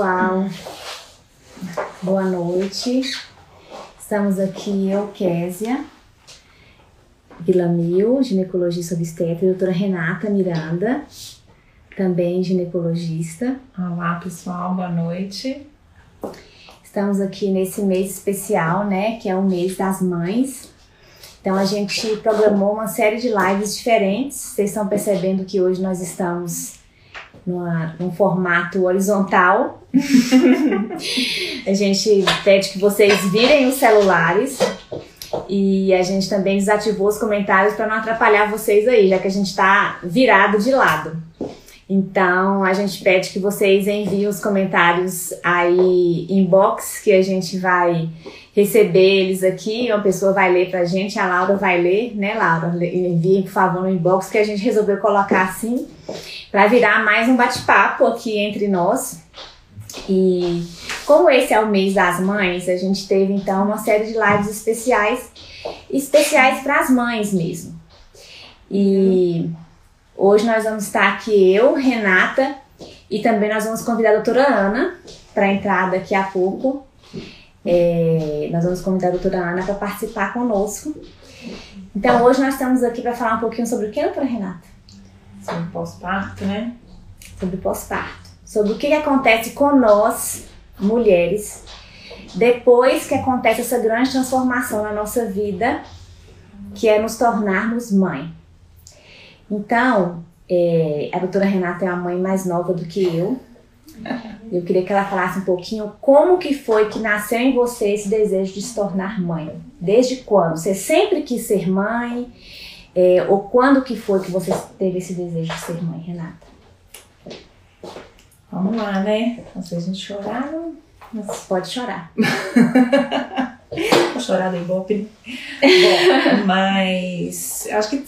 pessoal. Boa noite. Estamos aqui, eu, Késia Vilamil, ginecologista obstetra, e a doutora Renata Miranda, também ginecologista. Olá, pessoal, boa noite. Estamos aqui nesse mês especial, né, que é o mês das mães. Então a gente programou uma série de lives diferentes. Vocês estão percebendo que hoje nós estamos numa, num formato horizontal. a gente pede que vocês virem os celulares e a gente também desativou os comentários para não atrapalhar vocês aí, já que a gente está virado de lado. Então a gente pede que vocês enviem os comentários aí inbox que a gente vai receber eles aqui, uma pessoa vai ler pra gente, a Laura vai ler, né, Laura? Enviem, por favor, no inbox que a gente resolveu colocar assim para virar mais um bate-papo aqui entre nós. E como esse é o mês das mães, a gente teve então uma série de lives especiais, especiais para as mães mesmo. E hoje nós vamos estar aqui eu, Renata, e também nós vamos convidar a doutora Ana para entrar daqui a pouco. É, nós vamos convidar a doutora Ana para participar conosco. Então hoje nós estamos aqui para falar um pouquinho sobre o que, doutora Renata? Sobre pós-parto, né? Sobre pós-parto. Sobre o que, que acontece com nós, mulheres, depois que acontece essa grande transformação na nossa vida, que é nos tornarmos mãe. Então, é, a doutora Renata é uma mãe mais nova do que eu. Eu queria que ela falasse um pouquinho como que foi que nasceu em você esse desejo de se tornar mãe. Desde quando? Você sempre quis ser mãe? É, ou quando que foi que você teve esse desejo de ser mãe, Renata? Vamos lá, né? Então, se a gente chorar, não... Mas pode chorar. Vou chorar do Ibope. Bom, mas acho que,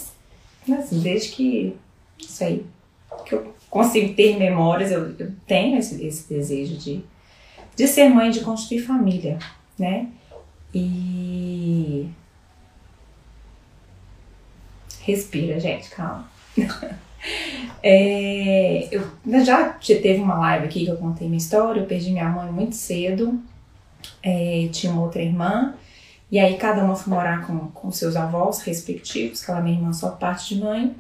assim, desde que, isso aí, que eu consigo ter memórias, eu, eu tenho esse, esse desejo de, de ser mãe, de construir família, né? E Respira, gente, calma. é, eu já teve uma live aqui que eu contei minha história. Eu perdi minha mãe muito cedo. É, tinha uma outra irmã. E aí cada uma foi morar com, com seus avós respectivos, que ela é minha irmã só parte de mãe.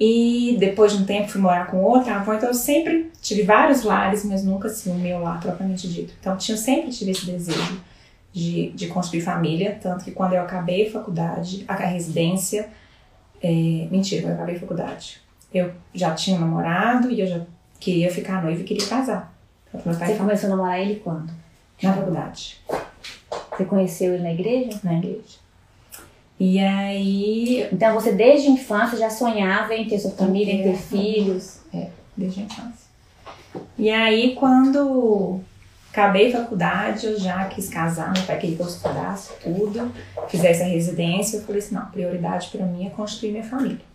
E depois de um tempo fui morar com outra avó, então eu sempre tive vários lares, mas nunca assim o meu lar propriamente dito. Então tinha, sempre tive esse desejo de, de construir família, tanto que quando eu acabei a faculdade, a residência, é, mentira, eu acabei a faculdade. Eu já tinha um namorado e eu já queria ficar noiva e queria casar. Então, meu pai Você começou a namorar ele quando? Na faculdade. Você conheceu ele na igreja? Na igreja. E aí. Então você desde a infância já sonhava em ter sua família, em ter filhos? É, desde a infância. E aí quando acabei faculdade, eu já quis casar, meu pai queria que eu estudasse tudo, fizesse a residência. Eu falei assim: não, prioridade para mim é construir minha família.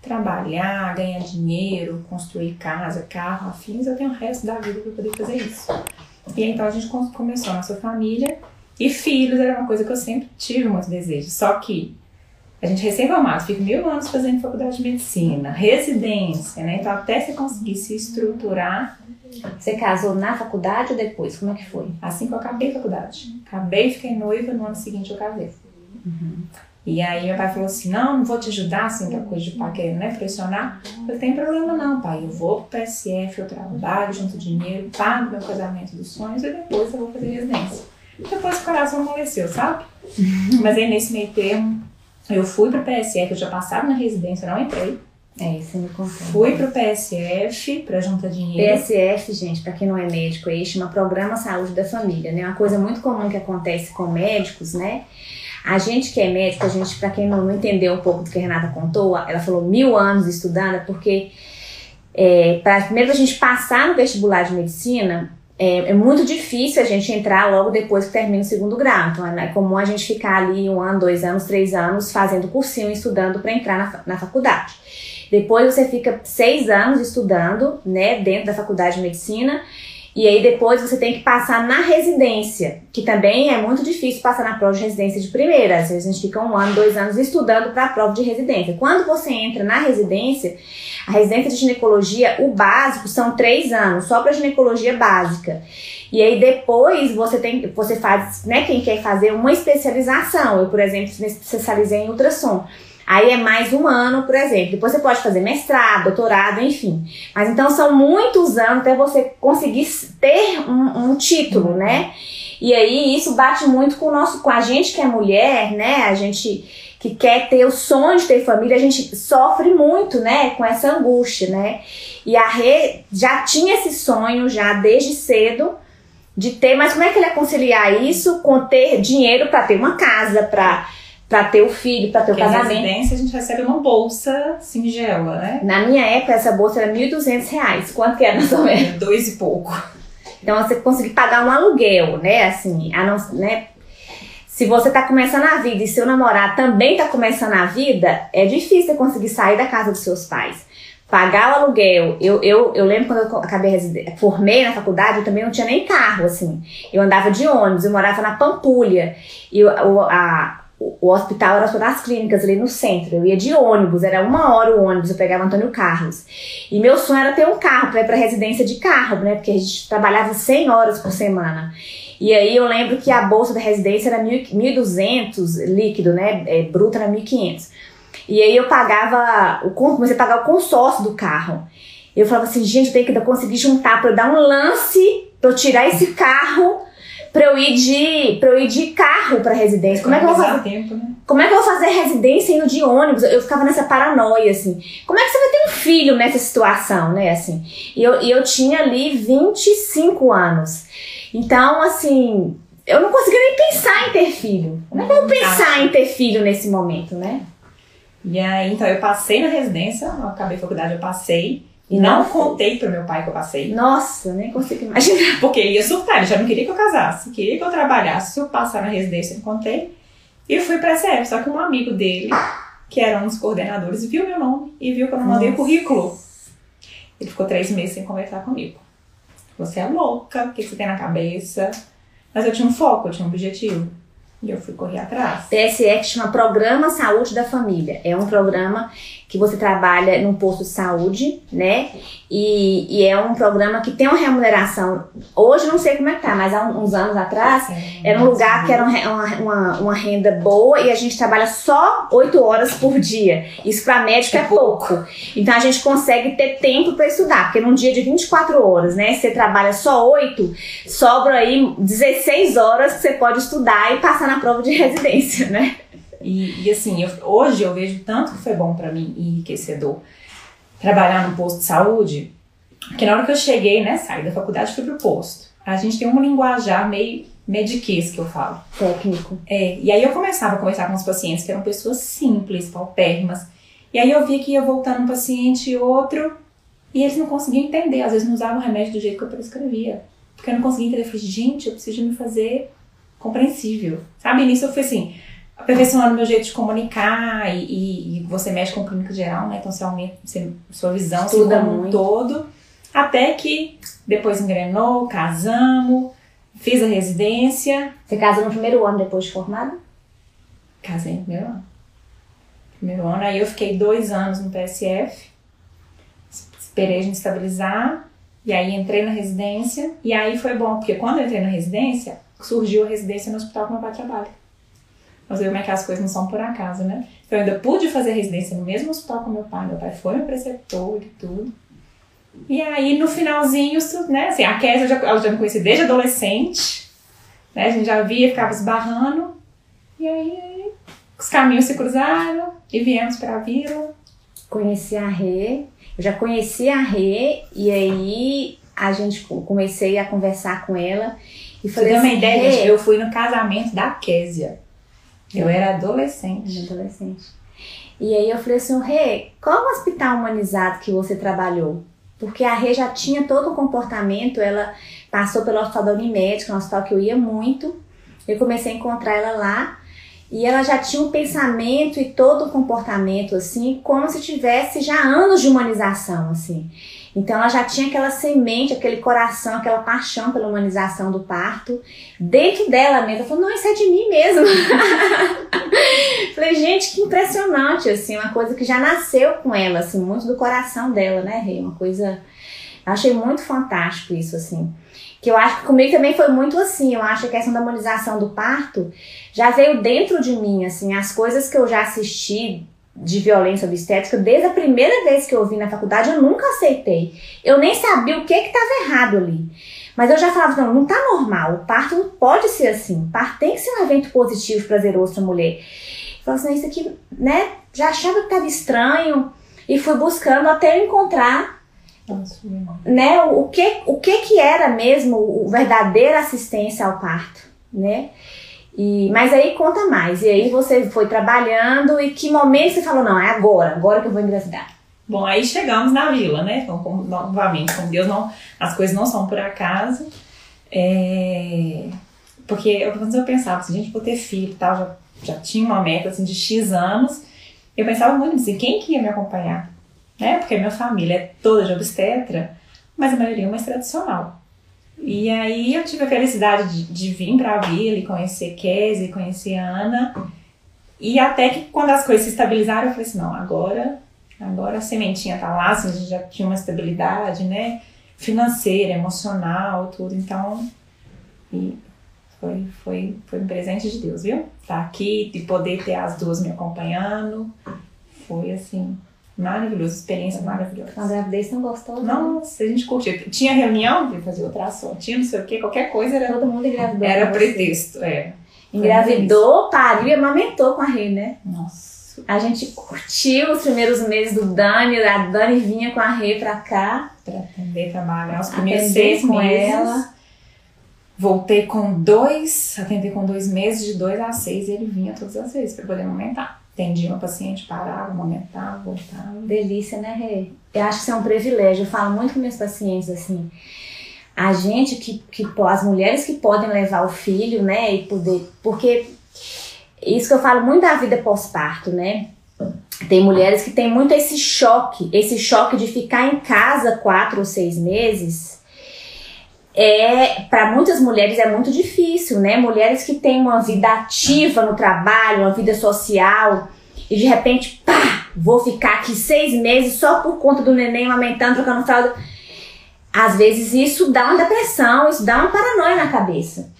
Trabalhar, ganhar dinheiro, construir casa, carro, afins, eu tenho o resto da vida para poder fazer isso. E então a gente começou a nossa família e filhos era uma coisa que eu sempre tive muito desejo. Só que a gente recém-formado, fica mil anos fazendo faculdade de medicina, residência, né? Então até você conseguir se estruturar você casou na faculdade ou depois? Como é que foi? Assim que eu acabei a faculdade. Acabei, fiquei noiva, no ano seguinte eu casei. Uhum. E aí meu pai falou assim, não, não vou te ajudar, assim, aquela coisa de pai querendo, né, pressionar. Eu falei, tem problema não, pai, eu vou pro PSF, eu trabalho, junto dinheiro, pago meu casamento dos sonhos e depois eu vou fazer residência. Depois o coração amoleceu, sabe? Mas aí nesse meio termo, eu fui pro PSF, eu já passava na residência, não entrei. É, isso me contou. Fui pro PSF para juntar dinheiro. PSF, gente, para quem não é médico, aí chama Programa Saúde da Família, né? Uma coisa muito comum que acontece com médicos, né? A gente que é médico, a gente, para quem não, entendeu um pouco do que a Renata contou, ela falou mil anos estudando, porque é, para primeiro a gente passar no vestibular de medicina, é, é, muito difícil a gente entrar logo depois que termina o segundo grau. Então é, é comum a gente ficar ali um ano, dois anos, três anos fazendo cursinho, estudando para entrar na, na faculdade. Depois você fica seis anos estudando, né, dentro da faculdade de medicina. E aí depois você tem que passar na residência, que também é muito difícil passar na prova de residência de primeira. Às vezes a gente fica um ano, dois anos estudando para a prova de residência. Quando você entra na residência, a residência de ginecologia, o básico são três anos, só para ginecologia básica. E aí depois você tem, você faz, né, quem quer fazer uma especialização. Eu, por exemplo, me especializei em ultrassom. Aí é mais um ano, por exemplo. Depois você pode fazer mestrado, doutorado, enfim. Mas então são muitos anos até você conseguir ter um, um título, né? E aí isso bate muito com o nosso, com a gente que é mulher, né? A gente que quer ter o sonho de ter família, a gente sofre muito, né, com essa angústia, né? E a Rê já tinha esse sonho já desde cedo de ter, mas como é que ele ia conciliar isso com ter dinheiro para ter uma casa, para para ter o filho, para ter Porque o casamento. Na residência a gente recebe uma bolsa singela, né? Na minha época, essa bolsa era R$ 1.200. Quanto que era ou menos? Dois e pouco. Então você conseguir pagar um aluguel, né? Assim, a não, né? Se você tá começando a vida e seu namorado também tá começando a vida, é difícil conseguir sair da casa dos seus pais. Pagar o aluguel. Eu, eu, eu lembro quando eu acabei formei na faculdade, eu também não tinha nem carro, assim. Eu andava de ônibus, eu morava na Pampulha. E o, a, o hospital era só das clínicas ali no centro. Eu ia de ônibus, era uma hora o ônibus, eu pegava Antônio Carlos. E meu sonho era ter um carro para ir para residência de carro, né? Porque a gente trabalhava 100 horas por semana. E aí eu lembro que a bolsa da residência era 1.200 líquido, né? É, bruto era 1.500. E aí eu pagava, o, comecei a pagar o consórcio do carro. Eu falava assim, gente, eu tenho que conseguir juntar para dar um lance para eu tirar esse carro pra eu ir de, pra eu ir de carro pra residência. Como é que eu vou fazer? Tempo, né? Como é que eu vou fazer residência indo de ônibus? Eu ficava nessa paranoia, assim. Como é que você vai ter um filho nessa situação, né? Assim. E eu, eu tinha ali 25 anos. Então, assim, eu não conseguia nem pensar em ter filho. Como é que eu vou pensar em ter filho nesse momento, né? E aí, então, eu passei na residência, eu acabei a faculdade, eu passei. E não contei pro meu pai que eu passei. Nossa, nem consigo imaginar. Porque ele ia surtar, ele já não queria que eu casasse, queria que eu trabalhasse. Se eu passar na residência, eu contei. E fui pra SF. Só que um amigo dele, que era um dos coordenadores, viu meu nome e viu que eu não mandei o currículo. Ele ficou três meses sem conversar comigo. Você é louca, o que você tem na cabeça? Mas eu tinha um foco, eu tinha um objetivo. E eu fui correr atrás. PSE que chama Programa Saúde da Família. É um programa que você trabalha num posto de saúde, né? E, e, é um programa que tem uma remuneração. Hoje não sei como é que tá, mas há uns anos atrás era um lugar que era uma, uma, uma renda boa e a gente trabalha só 8 horas por dia. Isso para médico é, é pouco. Então a gente consegue ter tempo para estudar, porque num dia de 24 horas, né? Você trabalha só 8, sobra aí 16 horas que você pode estudar e passar na prova de residência, né? E, e assim, eu, hoje eu vejo tanto que foi bom para mim enriquecedor trabalhar no posto de saúde, que na hora que eu cheguei, né, saí da faculdade e fui pro posto. A gente tem um linguajar meio mediquês que eu falo. Técnico. É, e aí eu começava a conversar com os pacientes que eram pessoas simples, paupérrimas. E aí eu via que ia voltando um paciente e outro, e eles não conseguiam entender. Às vezes não usavam o remédio do jeito que eu prescrevia. Porque eu não conseguia entender. Eu falei, gente, eu preciso me fazer compreensível. Sabe, nisso eu fui assim, aperfeiçoando meu jeito de comunicar e, e, você mexe com clínica geral, né? Então você aumenta você, sua visão Estuda como um todo. Até que depois engrenou, casamos, fiz a residência. Você casou no primeiro ano depois de formada? Casei no primeiro ano. Primeiro ano. Aí eu fiquei dois anos no PSF. Esperei gente estabilizar. E aí entrei na residência. E aí foi bom, porque quando eu entrei na residência, surgiu a residência no hospital que meu pai trabalha. Mas como é que as coisas não são por acaso, né? Então eu ainda pude fazer residência no mesmo hospital com meu pai. Meu pai foi meu preceptor e tudo. E aí, no finalzinho, né? Assim, a Kézia eu já, eu já me conheci desde adolescente. Né? A gente já via, ficava esbarrando. E aí, os caminhos se cruzaram e viemos para a vila. Conheci a Rê. Eu já conheci a Rê e aí a gente comecei a conversar com ela. E falei Você assim, uma ideia? Eu fui no casamento da Késia. Eu era adolescente. Era adolescente. E aí eu falei assim, Rê, qual o hospital humanizado que você trabalhou? Porque a Rê já tinha todo o comportamento, ela passou pelo hospital da Unimed, que é um hospital que eu ia muito. Eu comecei a encontrar ela lá e ela já tinha um pensamento e todo o comportamento assim, como se tivesse já anos de humanização, assim. Então ela já tinha aquela semente, aquele coração, aquela paixão pela humanização do parto dentro dela mesma. Ela falou, não, isso é de mim mesmo. Falei, gente, que impressionante, assim, uma coisa que já nasceu com ela, assim, muito do coração dela, né, Rei? Uma coisa. Eu achei muito fantástico isso, assim. Que eu acho que comigo também foi muito assim. Eu acho que a questão da humanização do parto já veio dentro de mim, assim, as coisas que eu já assisti de violência obstétrica, desde a primeira vez que eu vi na faculdade, eu nunca aceitei. Eu nem sabia o que estava errado ali. Mas eu já falava, não, não tá normal. O parto não pode ser assim. O parto tem que ser um evento positivo, prazeroso para a mulher. Eu falava assim, isso aqui, né? Já achava que estava estranho e fui buscando até encontrar né, o, que, o que que era mesmo o verdadeira assistência ao parto, né? E, mas aí conta mais. E aí você foi trabalhando e que momento você falou, não, é agora, agora que eu vou engravidar? Bom, aí chegamos na vila, né? Então, como, novamente, como Deus não. As coisas não são por acaso. É, porque eu, eu pensava, assim, gente, vou ter filho e tal, já, já tinha uma meta assim, de X anos. Eu pensava muito assim, quem que ia me acompanhar? Né? Porque a minha família é toda de obstetra, mas a maioria é mais tradicional. E aí eu tive a felicidade de, de vir para a vila e conhecer Kézia e conhecer a Ana. E até que quando as coisas se estabilizaram, eu falei assim, não, agora, agora a sementinha tá lá, assim, a gente já tinha uma estabilidade, né? Financeira, emocional, tudo. Então, e foi, foi, foi um presente de Deus, viu? Tá aqui, de poder ter as duas me acompanhando. Foi assim, Maravilhoso, experiência maravilhosa. A gravidez não gostou? Nossa, a gente curtiu. Tinha reunião de fazer ultrassom, tinha não sei o que, qualquer coisa era. Todo mundo engravidou. Era pretexto, é. Engravidou, pariu e amamentou com a Rê, né? Nossa. A gente curtiu os primeiros meses do Dani, a Dani vinha com a Rê pra cá. Pra atender, trabalhar os primeiros seis com meses. Ela. Voltei com dois, atender com dois meses, de dois a seis, e ele vinha todas as vezes pra poder amamentar atendia uma paciente, parava, amamentava, voltava. Delícia, né, Rê? Eu acho que isso é um privilégio. Eu falo muito com meus pacientes assim. A gente que, que as mulheres que podem levar o filho, né, e poder. Porque isso que eu falo muito da vida pós-parto, né? Tem mulheres que têm muito esse choque, esse choque de ficar em casa quatro ou seis meses. É, para muitas mulheres é muito difícil, né? Mulheres que têm uma vida ativa no trabalho, uma vida social, e de repente, pá, vou ficar aqui seis meses só por conta do neném amamentando, trocando fralda. Às vezes isso dá uma depressão, isso dá uma paranoia na cabeça.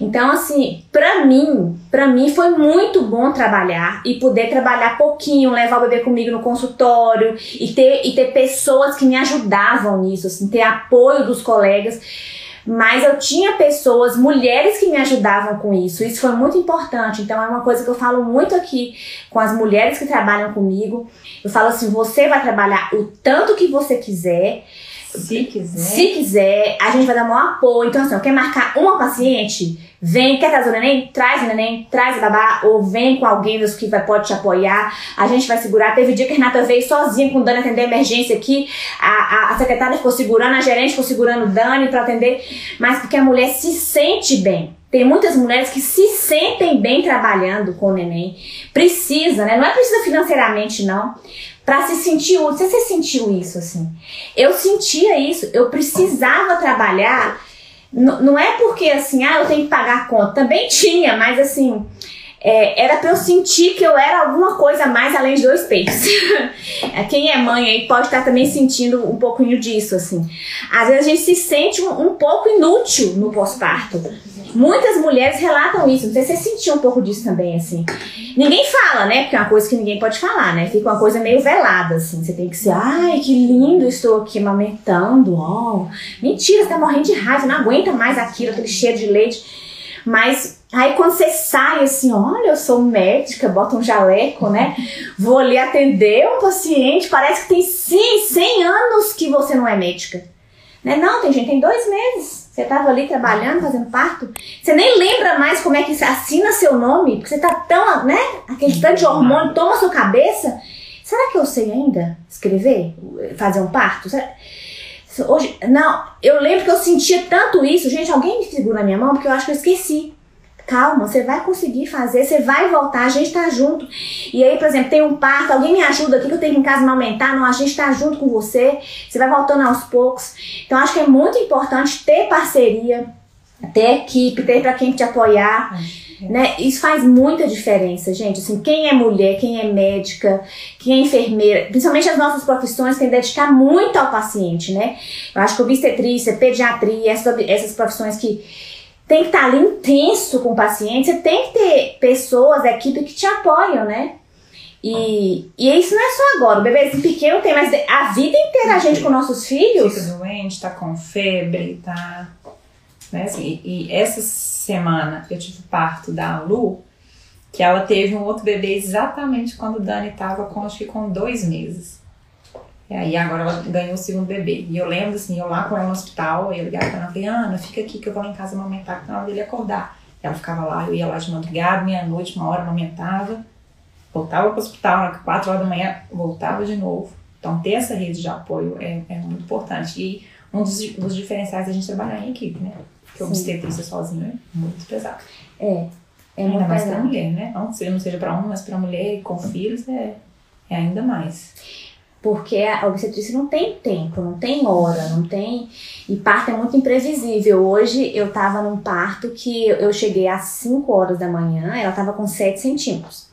Então, assim, pra mim, pra mim foi muito bom trabalhar e poder trabalhar pouquinho, levar o bebê comigo no consultório e ter, e ter pessoas que me ajudavam nisso, assim, ter apoio dos colegas mas eu tinha pessoas, mulheres que me ajudavam com isso. Isso foi muito importante. Então é uma coisa que eu falo muito aqui com as mulheres que trabalham comigo. Eu falo assim: você vai trabalhar o tanto que você quiser. Se quiser. Se quiser, a gente vai dar maior apoio. Então, assim, eu quero marcar uma paciente, vem, quer trazer o neném? Traz o neném, traz a babá, ou vem com alguém dos que vai, pode te apoiar. A gente vai segurar. Teve dia que a Renata veio sozinha com o Dani atender a emergência aqui. A, a, a secretária ficou segurando, a gerente ficou segurando o Dani para atender. Mas porque a mulher se sente bem. Tem muitas mulheres que se sentem bem trabalhando com o neném. Precisa, né? Não é precisa financeiramente, não para se sentir útil. Você, você sentiu isso assim? Eu sentia isso, eu precisava trabalhar. N não é porque assim, ah, eu tenho que pagar a conta. Também tinha, mas assim, é, era para eu sentir que eu era alguma coisa mais além de dois peitos. Quem é mãe aí pode estar também sentindo um pouquinho disso, assim. Às vezes a gente se sente um, um pouco inútil no pós-parto. Muitas mulheres relatam isso. Não sei se você sentiu um pouco disso também, assim. Ninguém fala, né? Porque é uma coisa que ninguém pode falar, né? Fica uma coisa meio velada, assim. Você tem que ser, ai, que lindo, estou aqui amamentando. Oh. Mentira, você tá morrendo de raiva, não aguenta mais aquilo, aquele cheiro de leite. Mas aí quando você sai assim, olha, eu sou médica, bota um jaleco, né? Vou ali atender um paciente, parece que tem sim 100 anos que você não é médica. Né? Não, tem gente, tem dois meses. Você estava ali trabalhando, fazendo parto. Você nem lembra mais como é que assina seu nome, porque você tá tão, né? Aquele tanto de hormônio toma sua cabeça. Será que eu sei ainda escrever? Fazer um parto? Será... Hoje, não, eu lembro que eu sentia tanto isso. Gente, alguém me segura na minha mão porque eu acho que eu esqueci. Calma, você vai conseguir fazer, você vai voltar, a gente tá junto. E aí, por exemplo, tem um parto, alguém me ajuda aqui que eu tenho que em casa aumentar, não, a gente tá junto com você, você vai voltando aos poucos. Então, acho que é muito importante ter parceria, ter equipe, ter para quem te apoiar. Né? Isso faz muita diferença, gente. Assim, quem é mulher, quem é médica, quem é enfermeira, principalmente as nossas profissões, tem que dedicar muito ao paciente, né? Eu acho que obstetrícia, pediatria, essas, essas profissões que tem que estar ali intenso com o paciente, você tem que ter pessoas, equipe que te apoiam, né? E, e isso não é só agora, o bebezinho pequeno tem, mas a vida inteira a gente com nossos filhos. Fica doente, tá com febre, tá. Né, assim, e, e essa semana eu tive parto da Lu, que ela teve um outro bebê exatamente quando o Dani tava com, acho que com dois meses. E aí agora ela ganhou o segundo bebê. E eu lembro assim, eu lá com ela no hospital, eu ligava pra ela e falei, Ana, fica aqui que eu vou lá em casa amamentar, que na hora dele acordar. E ela ficava lá, eu ia lá de madrugada, meia-noite, uma hora amamentava, voltava pro hospital, quatro horas da manhã, voltava de novo. Então ter essa rede de apoio é, é muito importante. E um dos, dos diferenciais da gente trabalhar em equipe, né? Porque o sozinho é muito pesado. É. É ainda mais pesado. mulher, né? Não, não seja pra um, mas pra mulher e com filhos é, é ainda mais. Porque a obstetrícia não tem tempo, não tem hora, não tem. E parto é muito imprevisível. Hoje eu tava num parto que eu cheguei às 5 horas da manhã, ela tava com 7 centímetros.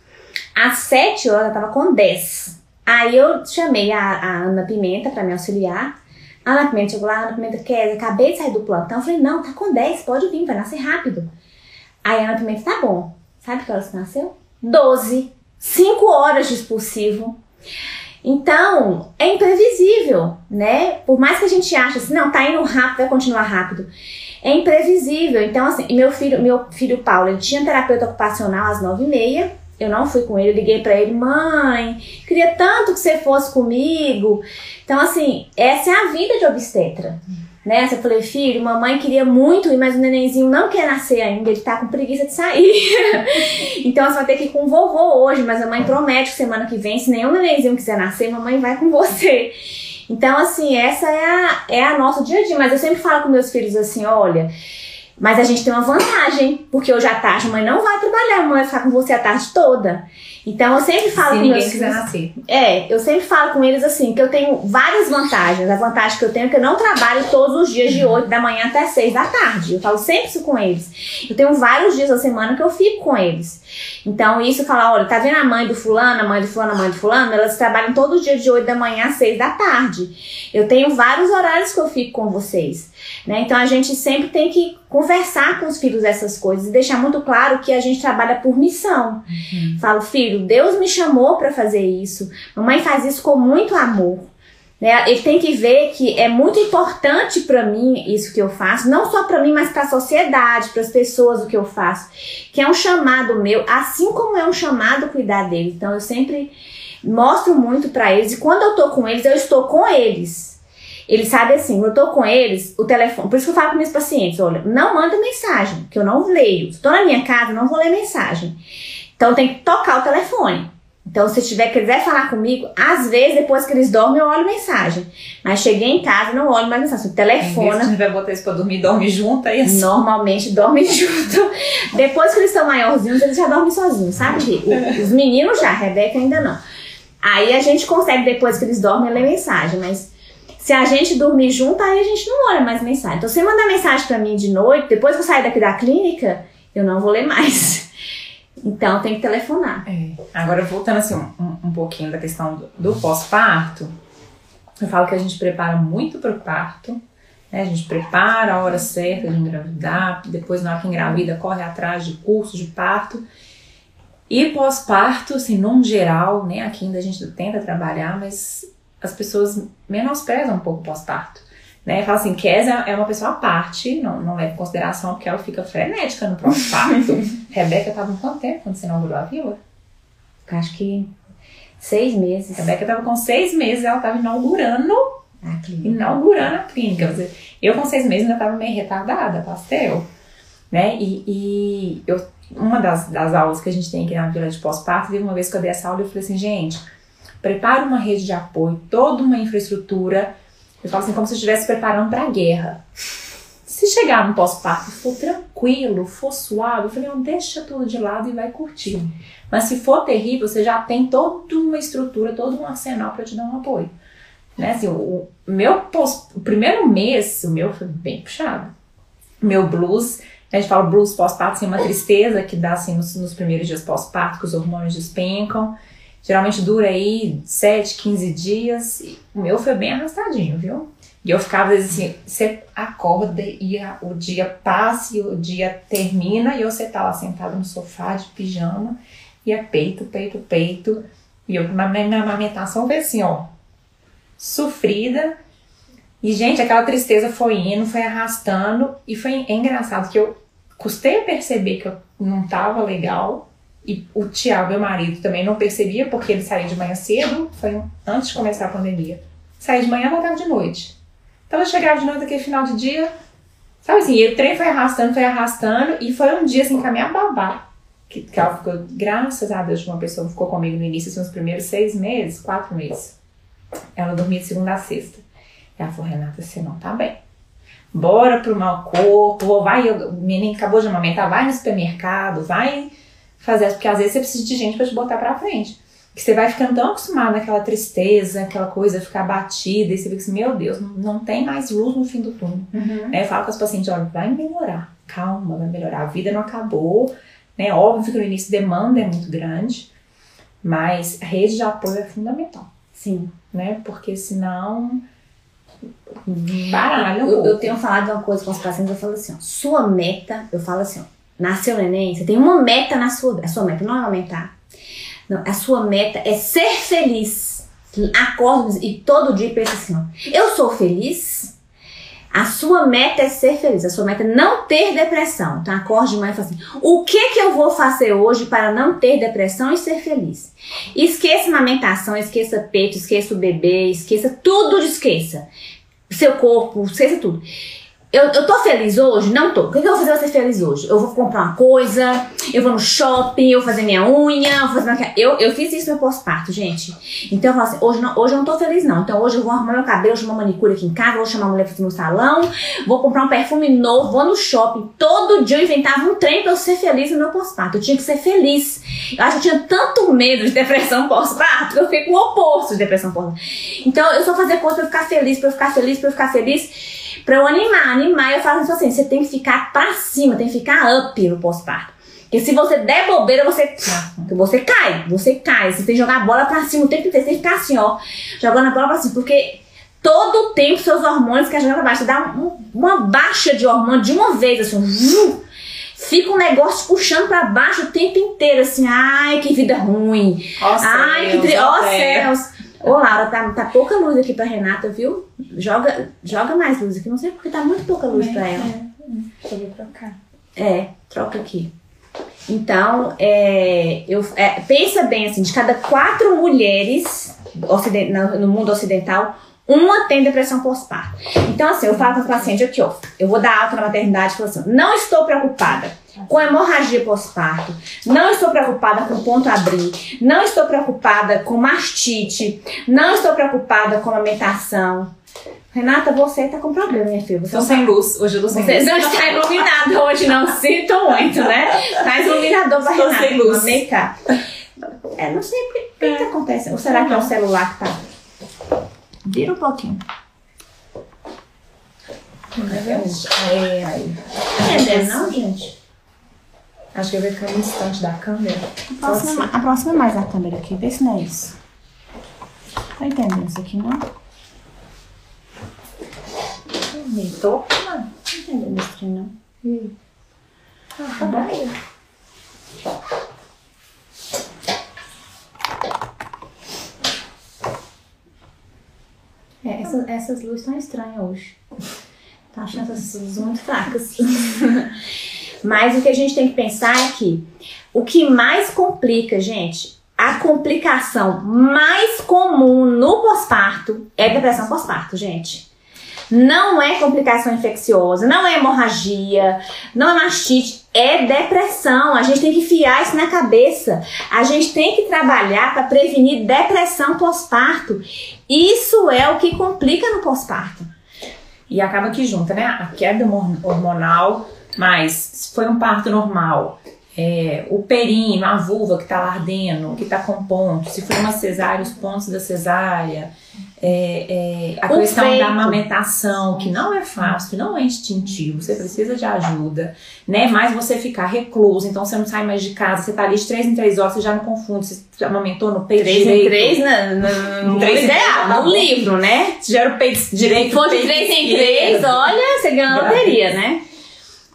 Às 7 horas ela tava com 10. Aí eu chamei a, a Ana Pimenta pra me auxiliar. A Ana Pimenta chegou lá, a Ana Pimenta quer, acabei de sair do plantão. Eu falei, não, tá com 10, pode vir, vai nascer rápido. Aí a Ana Pimenta, tá bom. Sabe que horas que nasceu? 12. 5 horas de expulsivo. Então, é imprevisível, né? Por mais que a gente ache assim, não, tá indo rápido, vai continuar rápido. É imprevisível. Então, assim, meu filho, meu filho Paulo, ele tinha terapeuta ocupacional às nove e meia. Eu não fui com ele, eu liguei pra ele, mãe, queria tanto que você fosse comigo. Então, assim, essa é a vida de obstetra. Né? Eu falei, filho, mamãe queria muito ir, mas o nenenzinho não quer nascer ainda, ele tá com preguiça de sair. então você vai ter que ir com o vovô hoje, mas a mãe promete que semana que vem, se nenhum nenenzinho quiser nascer, mamãe vai com você. Então, assim, essa é a, é a nosso dia a dia. Mas eu sempre falo com meus filhos assim, olha, mas a gente tem uma vantagem, porque hoje à tarde a mãe não vai trabalhar, a mãe vai ficar com você a tarde toda. Então eu sempre falo Se com meus filhos. nascer. É, eu sempre falo com eles assim, que eu tenho várias vantagens. A vantagem que eu tenho é que eu não trabalho todos os dias de 8 da manhã até 6 da tarde. Eu falo sempre isso com eles. Eu tenho vários dias da semana que eu fico com eles. Então, isso fala, olha, tá vendo a mãe do fulano, a mãe do fulano, a mãe do fulano? Elas trabalham todo dia de 8 da manhã às 6 da tarde. Eu tenho vários horários que eu fico com vocês. Né? Então a gente sempre tem que conversar com os filhos essas coisas e deixar muito claro que a gente trabalha por missão. Falo, filho, Deus me chamou para fazer isso. Mamãe faz isso com muito amor. Né? Ele tem que ver que é muito importante para mim isso que eu faço, não só para mim, mas para a sociedade, para as pessoas o que eu faço, que é um chamado meu, assim como é um chamado cuidar deles. Então eu sempre mostro muito para eles e quando eu tô com eles, eu estou com eles. Eles sabem assim, eu tô com eles, o telefone. Por isso que eu falo com meus pacientes: olha, não manda mensagem, que eu não leio. Tô na minha casa, não vou ler mensagem. Então tem que tocar o telefone. Então, se tiver quiser falar comigo, às vezes, depois que eles dormem, eu olho mensagem. Mas cheguei em casa, não olho mais mensagem. Se Telefona. tiver botar isso pra dormir, dorme junto, aí assim. Normalmente dormem junto. Depois que eles estão maiorzinhos, eles já dormem sozinhos, sabe? O- Os meninos já, a Rebeca ainda não. Aí a gente consegue, depois que eles dormem, ler mensagem. Mas se a gente dormir junto, aí a gente não olha mais mensagem. Então, se você mandar mensagem pra mim de noite, depois que eu sair daqui da clínica, eu não vou ler mais. Então, tem que telefonar. É. Agora, voltando assim um, um- pouquinho da questão do, do pós-parto, eu falo que a gente prepara muito pro parto, né? A gente prepara a hora certa de engravidar, depois na hora que engravida, corre atrás de curso de parto. E pós-parto, assim, num geral, né? Aqui ainda a gente tenta trabalhar, mas as pessoas menosprezam um pouco o pós-parto. Né? Fala assim, Kézia é uma pessoa à parte, não, não leva em consideração porque ela fica frenética no pós-parto. Rebeca estava em quanto tempo quando você inaugurou a vila? Acho que seis meses. Rebeca estava com seis meses, ela estava inaugurando, A clínica. inaugurando a clínica. Eu com seis meses ainda estava meio retardada, pastel. Né? E, e eu, uma das, das aulas que a gente tem aqui na vila de pós-parto, teve uma vez que eu dei essa aula e eu falei assim, gente, prepara uma rede de apoio, toda uma infraestrutura. Eu falo assim, como se eu estivesse preparando para a guerra. Se chegar no pós-parto for tranquilo, for suave, eu falei, não, deixa tudo de lado e vai curtir. Mas se for terrível, você já tem toda uma estrutura, todo um arsenal para te dar um apoio. Né? Assim, o, meu pós, o primeiro mês, o meu foi bem puxado. Meu blues, a gente fala blues pós-parto, assim, uma tristeza que dá assim, nos, nos primeiros dias pós-parto, que os hormônios despencam. Geralmente dura aí 7, 15 dias. O meu foi bem arrastadinho, viu? E eu ficava, às vezes, assim, você acorda e a, o dia passa e o dia termina e você tá lá sentado no sofá de pijama e é peito, peito, peito. E eu, na minha amamentação foi assim, ó, sofrida. E, gente, aquela tristeza foi indo, foi arrastando. E foi engraçado que eu custei a perceber que eu não tava legal. E o Tiago, meu marido, também não percebia, porque ele saía de manhã cedo, foi antes de começar a pandemia. Saía de manhã, voltava de noite. Então eu chegava de noite aquele final de dia, sabe assim, e o trem foi arrastando, foi arrastando, e foi um dia assim com a minha babá. Que, que ela ficou, graças a Deus, uma pessoa que ficou comigo no início, assim, nos primeiros seis meses, quatro meses. Ela dormia de segunda a sexta. E ela falou, Renata, você não tá bem. Bora pro mau corpo, vai, o menino acabou de amamentar, vai no supermercado, vai fazer, porque às vezes você precisa de gente para te botar pra frente. Que você vai ficando tão acostumado naquela tristeza, aquela coisa, ficar batida, e você fica assim, meu Deus, não, não tem mais luz no fim do túnel. Uhum. Né? Eu falo com as pacientes, olha, vai melhorar, calma, vai melhorar, a vida não acabou, né? Óbvio que no início a demanda é muito grande, mas rede de apoio é fundamental. Sim. Né? Porque senão baralha um eu, eu, tenho falado uma coisa com os pacientes, eu falo assim, ó, sua meta, eu falo assim, ó, nasceu neném, você tem uma meta na sua, a sua meta não é aumentar, não, a sua meta é ser feliz. Acorda e todo dia pensa assim: ó, eu sou feliz. A sua meta é ser feliz. A sua meta é não ter depressão. Então acorde de manhã e fala assim: o que que eu vou fazer hoje para não ter depressão e ser feliz? Esqueça amamentação, esqueça peito, esqueça o bebê, esqueça tudo, esqueça. Seu corpo, esqueça tudo. Eu, eu tô feliz hoje? Não tô. O que, que eu vou fazer ser feliz hoje? Eu vou comprar uma coisa, eu vou no shopping, eu vou fazer minha unha, eu vou fazer. Eu, eu fiz isso no pós-parto, gente. Então eu falo assim, hoje, não, hoje eu não tô feliz não. Então hoje eu vou arrumar meu cabelo, chamar uma manicure aqui em casa, vou chamar a mulher pra no salão, vou comprar um perfume novo, vou no shopping. Todo dia eu inventava um trem pra eu ser feliz no meu pós-parto. Eu tinha que ser feliz. Eu acho que eu tinha tanto medo de depressão pós-parto que eu fiquei com o oposto de depressão pós-parto. Então eu só fazia coisa pra eu ficar feliz, pra eu ficar feliz, pra eu ficar feliz. Pra eu animar, animar, eu falo assim, você tem que ficar pra cima, tem que ficar up no pós-parto. Porque se você der bobeira, você, você cai, você cai. Você tem que jogar a bola pra cima o tempo inteiro, você tem que ficar assim, ó, jogando a bola pra cima. Porque todo o tempo seus hormônios querem jogar pra baixo. Você dá um, uma baixa de hormônio de uma vez, assim, fica um negócio puxando para baixo o tempo inteiro, assim, ai, que vida ruim. Ó ai, céus, que tri... ó é. céus. Ô, Laura, tá, tá pouca luz aqui pra Renata, viu? Joga, joga mais luz aqui. Não sei porque tá muito pouca luz pra ela. É, deixa eu trocar. É, troca aqui. Então, é, eu, é, pensa bem assim, de cada quatro mulheres no mundo ocidental, uma tem depressão pós-parto. Então, assim, eu falo com o paciente aqui, ó. Eu vou dar alta na maternidade e falo assim: não estou preocupada com hemorragia pós-parto, não estou preocupada com ponto abrir, não estou preocupada com mastite, não estou preocupada com amamentação. Renata, você tá com problema, minha filha. Você Tô não sem luz, hoje eu tô sem você luz. não está iluminada hoje, não sinto muito, né? Tá iluminador pra Estou Renata. sem luz. Vem cá. É, não sei o que, que acontece. Ou será que é o celular que tá. Vira um pouquinho. É, aí. Tá entendendo, não, gente? Acho que eu vou ficar no instante da câmera. Aproxima, aproxima mais a câmera aqui, vê se não é isso. Tá entendendo isso aqui, não? Não Me tô. tô entendendo isso aqui, não. Ah, tá bom. É, essas, essas luzes estão estranhas hoje. Tá achando essas luzes muito fracas. Mas o que a gente tem que pensar é que o que mais complica, gente, a complicação mais comum no pós-parto é depressão pós-parto, gente. Não é complicação infecciosa, não é hemorragia, não é mastite, é depressão. A gente tem que enfiar isso na cabeça. A gente tem que trabalhar para prevenir depressão pós-parto. Isso é o que complica no pós-parto. E acaba que junta, né? A queda hormonal, mas se foi um parto normal, é, o períneo, a vulva que está ardendo, que está com pontos, se foi uma cesárea, os pontos da cesárea, é, é, a o questão feito. da amamentação, que não é fácil, não é instintivo, você precisa de ajuda, né? Mas você ficar recluso, então você não sai mais de casa, você tá ali de três em três horas, você já não confunde, você amamentou no peito três direito. em três, no, no, no três ideal, no, no livro, né? Você já era o peito direito. Se for de três em três, olha, você ganhou loteria, né?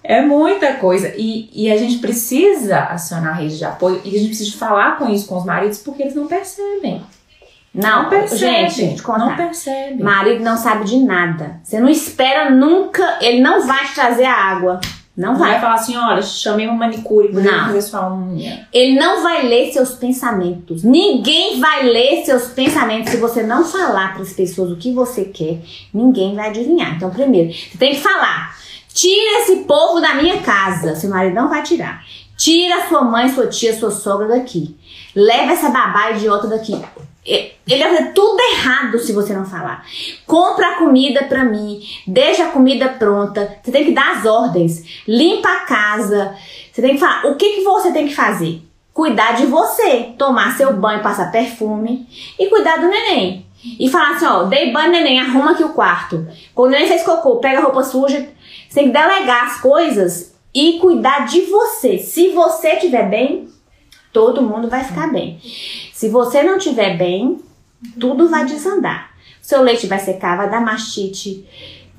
É muita coisa. E, e a gente precisa acionar a rede de apoio e a gente precisa falar com isso com os maridos porque eles não percebem. Não, não percebe. Gente, contar. não percebe. Marido não sabe de nada. Você não espera nunca, ele não vai te trazer a água. Não, não vai. vai falar assim, olha, chamei uma manicure para fazer sua unha. Ele não vai ler seus pensamentos. Ninguém vai ler seus pensamentos se você não falar para as pessoas o que você quer. Ninguém vai adivinhar. Então, primeiro, você tem que falar. Tira esse povo da minha casa. Seu marido não vai tirar. Tira sua mãe, sua tia, sua sogra daqui. Leva essa babá idiota daqui. Ele vai fazer tudo errado se você não falar. Compra a comida pra mim, deixa a comida pronta. Você tem que dar as ordens. Limpa a casa. Você tem que falar. O que, que você tem que fazer? Cuidar de você. Tomar seu banho, passar perfume. E cuidar do neném. E falar assim: ó, dei banho, neném, arruma aqui o quarto. Quando o neném fez cocô, pega a roupa suja. Você tem que delegar as coisas e cuidar de você. Se você estiver bem, todo mundo vai ficar bem. Se você não estiver bem, tudo vai desandar. O seu leite vai secar, vai dar mastite.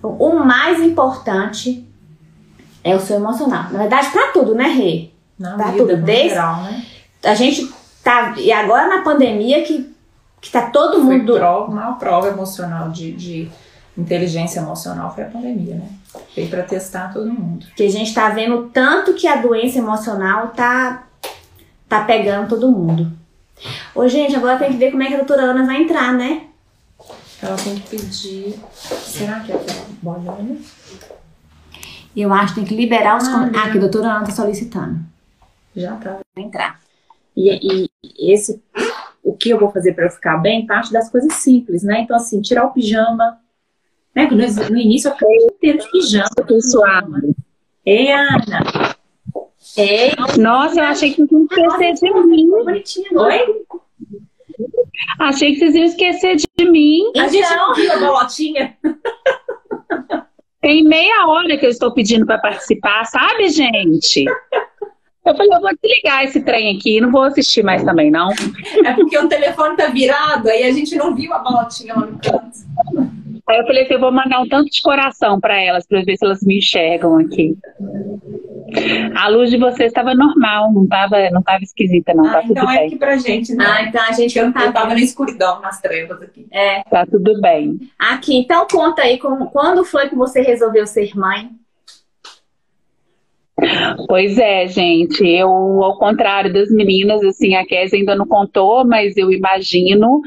O mais importante é o seu emocional. Na verdade, para tudo, né, Rê? Na pra vida, tudo. Desde geral, né? A gente tá. E agora na pandemia que, que tá todo mundo. Foi prova, uma prova emocional de, de inteligência emocional foi a pandemia, né? Veio para testar todo mundo. Que a gente tá vendo tanto que a doença emocional tá, tá pegando todo mundo. Ô, gente, agora tem que ver como é que a doutora Ana vai entrar, né? Ela tem que pedir. Será que é aquela bolona? Eu acho que tem que liberar os. Ah, ah que a doutora Ana tá solicitando. Já tá. Entrar. E, e esse. O que eu vou fazer para eu ficar bem? Parte das coisas simples, né? Então, assim, tirar o pijama. Né? No, no início eu fiquei inteiro de pijama, suave. Ei, Ana, Ei, Nossa, eu achei que vocês iam esquecer de mim. Oi? Achei que vocês iam esquecer de mim. A gente não viu a bolotinha. Tem meia hora que eu estou pedindo para participar, sabe, gente? Eu falei, eu vou desligar esse trem aqui, não vou assistir mais também, não. É porque o telefone tá virado, aí a gente não viu a bolotinha lá no canto. Aí eu falei assim, eu vou mandar um tanto de coração para elas, para ver se elas me enxergam aqui. A luz de vocês estava normal, não estava não tava esquisita, não. Tá ah, tá então tudo é bem. aqui pra gente, né? Ah, então a gente eu, eu tava na escuridão, nas trevas aqui. É. Tá tudo bem. Aqui, então conta aí, como, quando foi que você resolveu ser mãe? Pois é, gente. Eu, ao contrário das meninas, assim, a Kézia ainda não contou, mas eu imagino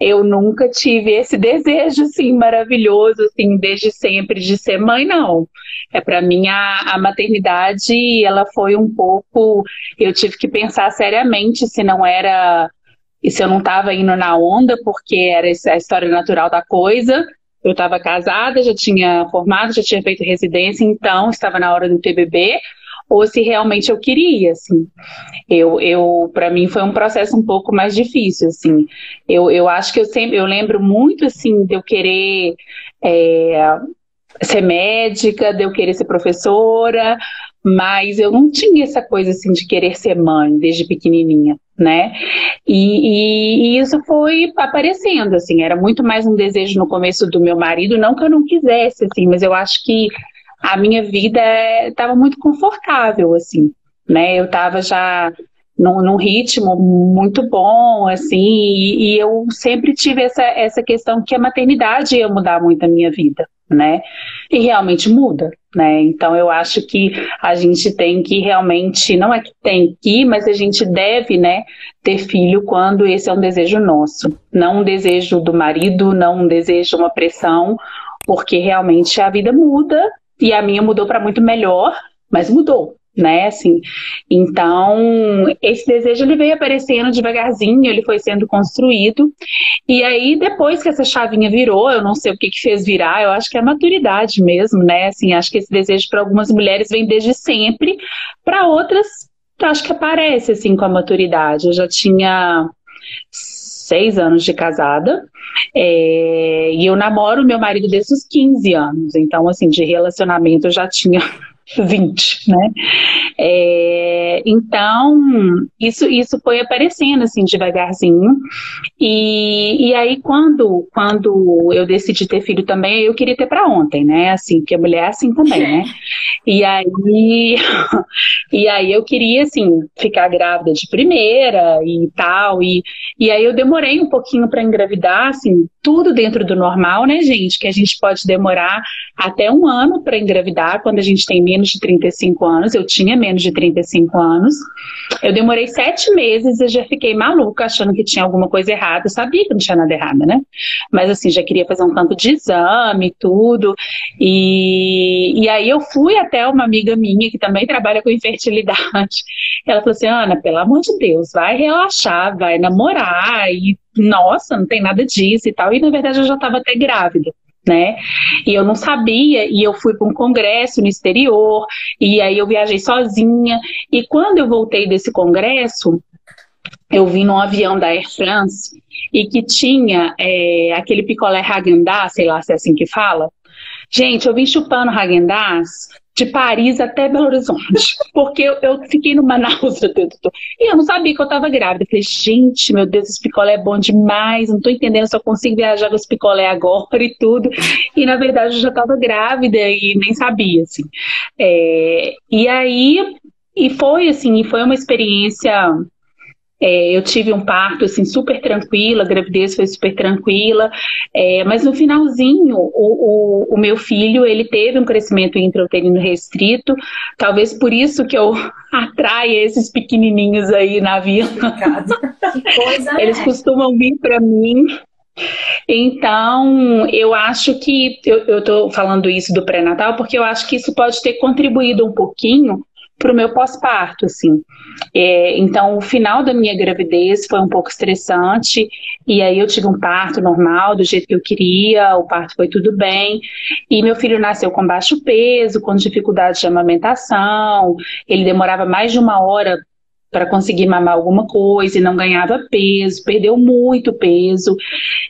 eu nunca tive esse desejo assim maravilhoso assim desde sempre de ser mãe não. É para mim a, a, maternidade ela foi um pouco eu tive que pensar seriamente se não era e se eu não estava indo na onda porque era a história natural da coisa. Eu estava casada já tinha formado já tinha feito residência então estava na hora do TBB ou se realmente eu queria, assim. Eu, eu para mim foi um processo um pouco mais difícil, assim. Eu, eu acho que eu sempre, eu lembro muito, assim, de eu querer é, ser médica, de eu querer ser professora, mas eu não tinha essa coisa, assim, de querer ser mãe desde pequenininha, né? E, e, e isso foi aparecendo, assim, era muito mais um desejo no começo do meu marido, não que eu não quisesse, assim, mas eu acho que a minha vida estava muito confortável, assim, né? Eu estava já num, num, ritmo muito bom, assim, e, e, eu sempre tive essa, essa questão que a maternidade ia mudar muito a minha vida, né? E realmente muda, né? Então eu acho que a gente tem que realmente, não é que tem que, mas a gente deve, né, ter filho quando esse é um desejo nosso, não um desejo do marido, não um desejo, uma pressão, porque realmente a vida muda e a minha mudou para muito melhor, mas mudou, né? Assim, então esse desejo ele veio aparecendo devagarzinho, ele foi sendo construído e aí depois que essa chavinha virou, eu não sei o que que fez virar, eu acho que é a maturidade mesmo, né? Assim, acho que esse desejo para algumas mulheres vem desde sempre, para outras acho que aparece assim com a maturidade. Eu já tinha seis anos de casada. É, e eu namoro meu marido desde os 15 anos. Então, assim, de relacionamento eu já tinha 20, né? É, então, isso, isso foi aparecendo assim devagarzinho. E, e aí, quando, quando eu decidi ter filho também, eu queria ter para ontem, né? Assim, porque a mulher é assim também, né? E aí, e aí eu queria, assim, ficar grávida de primeira e tal. E, e aí eu demorei um pouquinho para engravidar, assim, tudo dentro do normal, né, gente? Que a gente pode demorar até um ano para engravidar quando a gente tem menos de 35 anos. Eu tinha menos de 35 anos. Eu demorei sete meses e já fiquei maluca, achando que tinha alguma coisa errada. Eu sabia que não tinha nada errado, né? Mas assim, já queria fazer um tanto de exame, tudo. E, e aí eu fui até uma amiga minha que também trabalha com infertilidade. Ela falou assim: Ana, pelo amor de Deus, vai relaxar, vai namorar e nossa, não tem nada disso e tal. E na verdade eu já estava até grávida. Né? E eu não sabia, e eu fui para um congresso no exterior, e aí eu viajei sozinha. E quando eu voltei desse congresso, eu vim num avião da Air France e que tinha é, aquele picolé Häagen-Dazs, sei lá se é assim que fala. Gente, eu vim chupando Häagen-Dazs de Paris até Belo Horizonte, porque eu, eu fiquei no Manaus e eu não sabia que eu estava grávida. Eu falei, gente, meu Deus, esse picolé é bom demais, não estou entendendo, só consigo viajar com esse picolé agora e tudo. E na verdade eu já estava grávida e nem sabia, assim. É, e aí, e foi assim, e foi uma experiência é, eu tive um parto assim super tranquila, a gravidez foi super tranquila, é, mas no finalzinho o, o, o, meu filho ele teve um crescimento intrauterino restrito, talvez por isso que eu atraia esses pequenininhos aí na vila. Coisa, Eles é. costumam vir para mim então, eu acho que eu estou falando isso do pré-natal porque eu acho que isso pode ter contribuído um pouquinho para o meu pós-parto, assim. É, então, o final da minha gravidez foi um pouco estressante, e aí eu tive um parto normal, do jeito que eu queria, o parto foi tudo bem, e meu filho nasceu com baixo peso, com dificuldade de amamentação, ele demorava mais de uma hora para conseguir mamar alguma coisa e não ganhava peso, perdeu muito peso.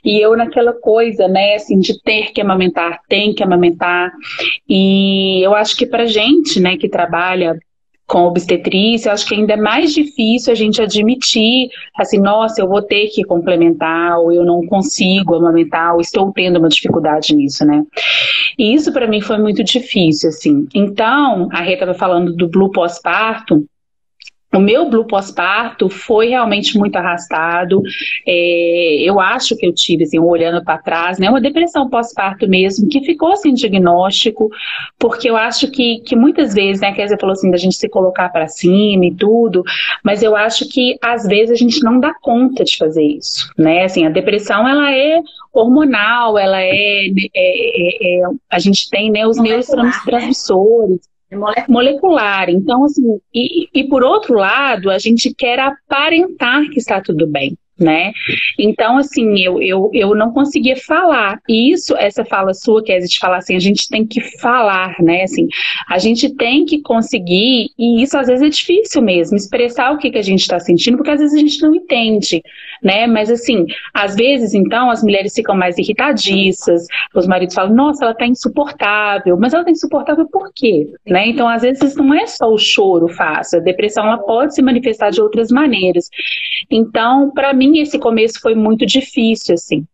E eu naquela coisa, né, assim, de ter que amamentar, tem que amamentar. E eu acho que para gente, né, que trabalha com obstetrícia, acho que ainda é mais difícil a gente admitir, assim, nossa, eu vou ter que complementar, ou eu não consigo amamentar, ou estou tendo uma dificuldade nisso, né? E isso para mim foi muito difícil, assim. Então, a Rita estava falando do blue pós-parto, o meu blue pós-parto foi realmente muito arrastado. É, eu acho que eu tive, assim, olhando para trás, né, uma depressão pós-parto mesmo, que ficou sem diagnóstico, porque eu acho que, que muitas vezes, né, a Kézia falou assim, da gente se colocar para cima e tudo, mas eu acho que às vezes a gente não dá conta de fazer isso, né? Assim, a depressão ela é hormonal, ela é, é, é, é a gente tem né, os neurotransmissores. Né? É molecular. molecular. Então, assim, e, e por outro lado, a gente quer aparentar que está tudo bem né? Então, assim, eu, eu, eu não conseguia falar. E isso, essa fala sua, que é de falar assim, a gente tem que falar, né? Assim, a gente tem que conseguir, e isso às vezes é difícil mesmo, expressar o que, que a gente está sentindo, porque às vezes a gente não entende, né? Mas assim, às vezes, então, as mulheres ficam mais irritadiças, os maridos falam, nossa, ela está insuportável, mas ela está insuportável por quê? Né? Então, às vezes, não é só o choro fácil, a depressão ela pode se manifestar de outras maneiras. Então, para mim, mim esse começo foi muito difícil, assim.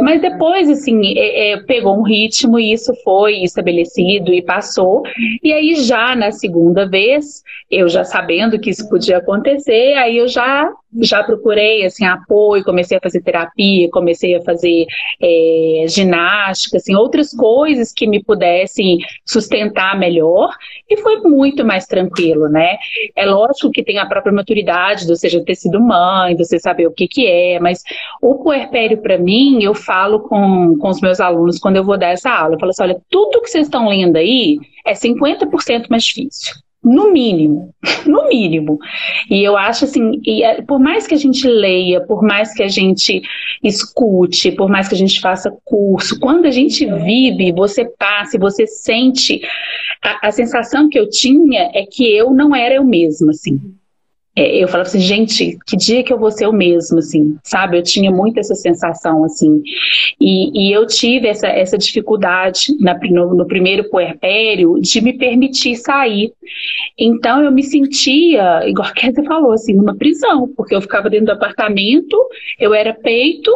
Mas depois, assim, é, é, pegou um ritmo e isso foi estabelecido e passou. E aí, já na segunda vez, eu já sabendo que isso podia acontecer, aí eu já já procurei assim apoio, comecei a fazer terapia, comecei a fazer é, ginástica, assim outras coisas que me pudessem sustentar melhor e foi muito mais tranquilo, né? É lógico que tem a própria maturidade, ou seja, ter sido mãe, você saber o que que é, mas o puerpério para mim eu falo com, com os meus alunos quando eu vou dar essa aula, eu falo assim, olha, tudo que vocês estão lendo aí é 50% mais difícil. No mínimo, no mínimo. E eu acho assim, e, é, por mais que a gente leia, por mais que a gente escute, por mais que a gente faça curso, quando a gente vive, você passa, você sente, a, a sensação que eu tinha é que eu não era eu mesma, assim é, eu falava assim, gente, que dia que eu vou ser o mesmo, assim, sabe? Eu tinha muito essa sensação, assim. E, e eu tive essa, essa dificuldade na, no, no, primeiro puerpério de me permitir sair. Então eu me sentia, igual a Kézia falou, assim, numa prisão, porque eu ficava dentro do apartamento, eu era peito,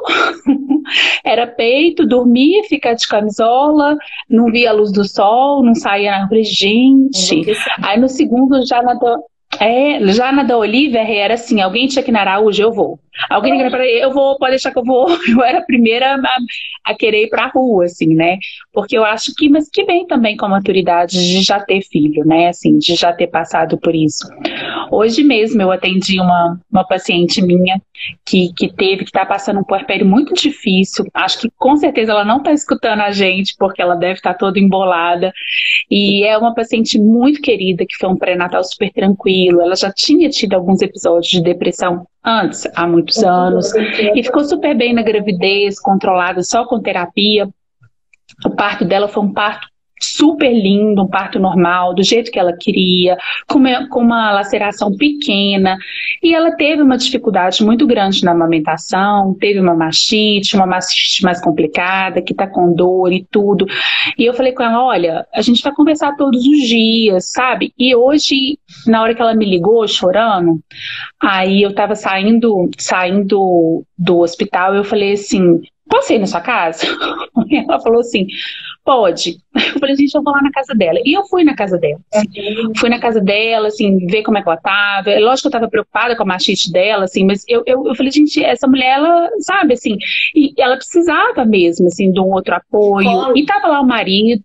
era peito, dormia, ficava de camisola, não via a luz do sol, não saía. Eu falei, gente. Aí no segundo já nadou. É, já na da Olivia era assim, alguém tinha que ir na Araújo, eu vou. Alguém que ir eu vou, pode deixar que eu vou. Eu era a primeira a, a querer ir pra rua, assim, né? Porque eu acho que, mas que vem também com a maturidade de já ter filho, né? Assim, de já ter passado por isso. Hoje mesmo eu atendi uma, uma paciente minha que, que teve, que tá passando um puerpério muito difícil. Acho que com certeza ela não tá escutando a gente, porque ela deve estar tá toda embolada. E é uma paciente muito querida, que foi um pré-natal super tranquilo. Ela já tinha tido alguns episódios de depressão antes, há muitos anos, e ficou super bem na gravidez, controlada só com terapia. O parto dela foi um parto super lindo, um parto normal, do jeito que ela queria, com uma, com uma laceração pequena. E ela teve uma dificuldade muito grande na amamentação, teve uma mastite, uma mastite mais complicada, que tá com dor e tudo. E eu falei com ela: olha, a gente vai conversar todos os dias, sabe? E hoje, na hora que ela me ligou chorando, aí eu tava saindo, saindo do hospital, eu falei assim: posso ir na sua casa? Ela falou assim, pode. Eu falei, gente, eu vou lá na casa dela. E eu fui na casa dela. Uhum. Fui na casa dela, assim, ver como é que ela tava. Lógico que eu tava preocupada com a machite dela, assim, mas eu, eu, eu falei, gente, essa mulher, ela, sabe, assim, e ela precisava mesmo, assim, de um outro apoio. Colo. E tava lá o marido,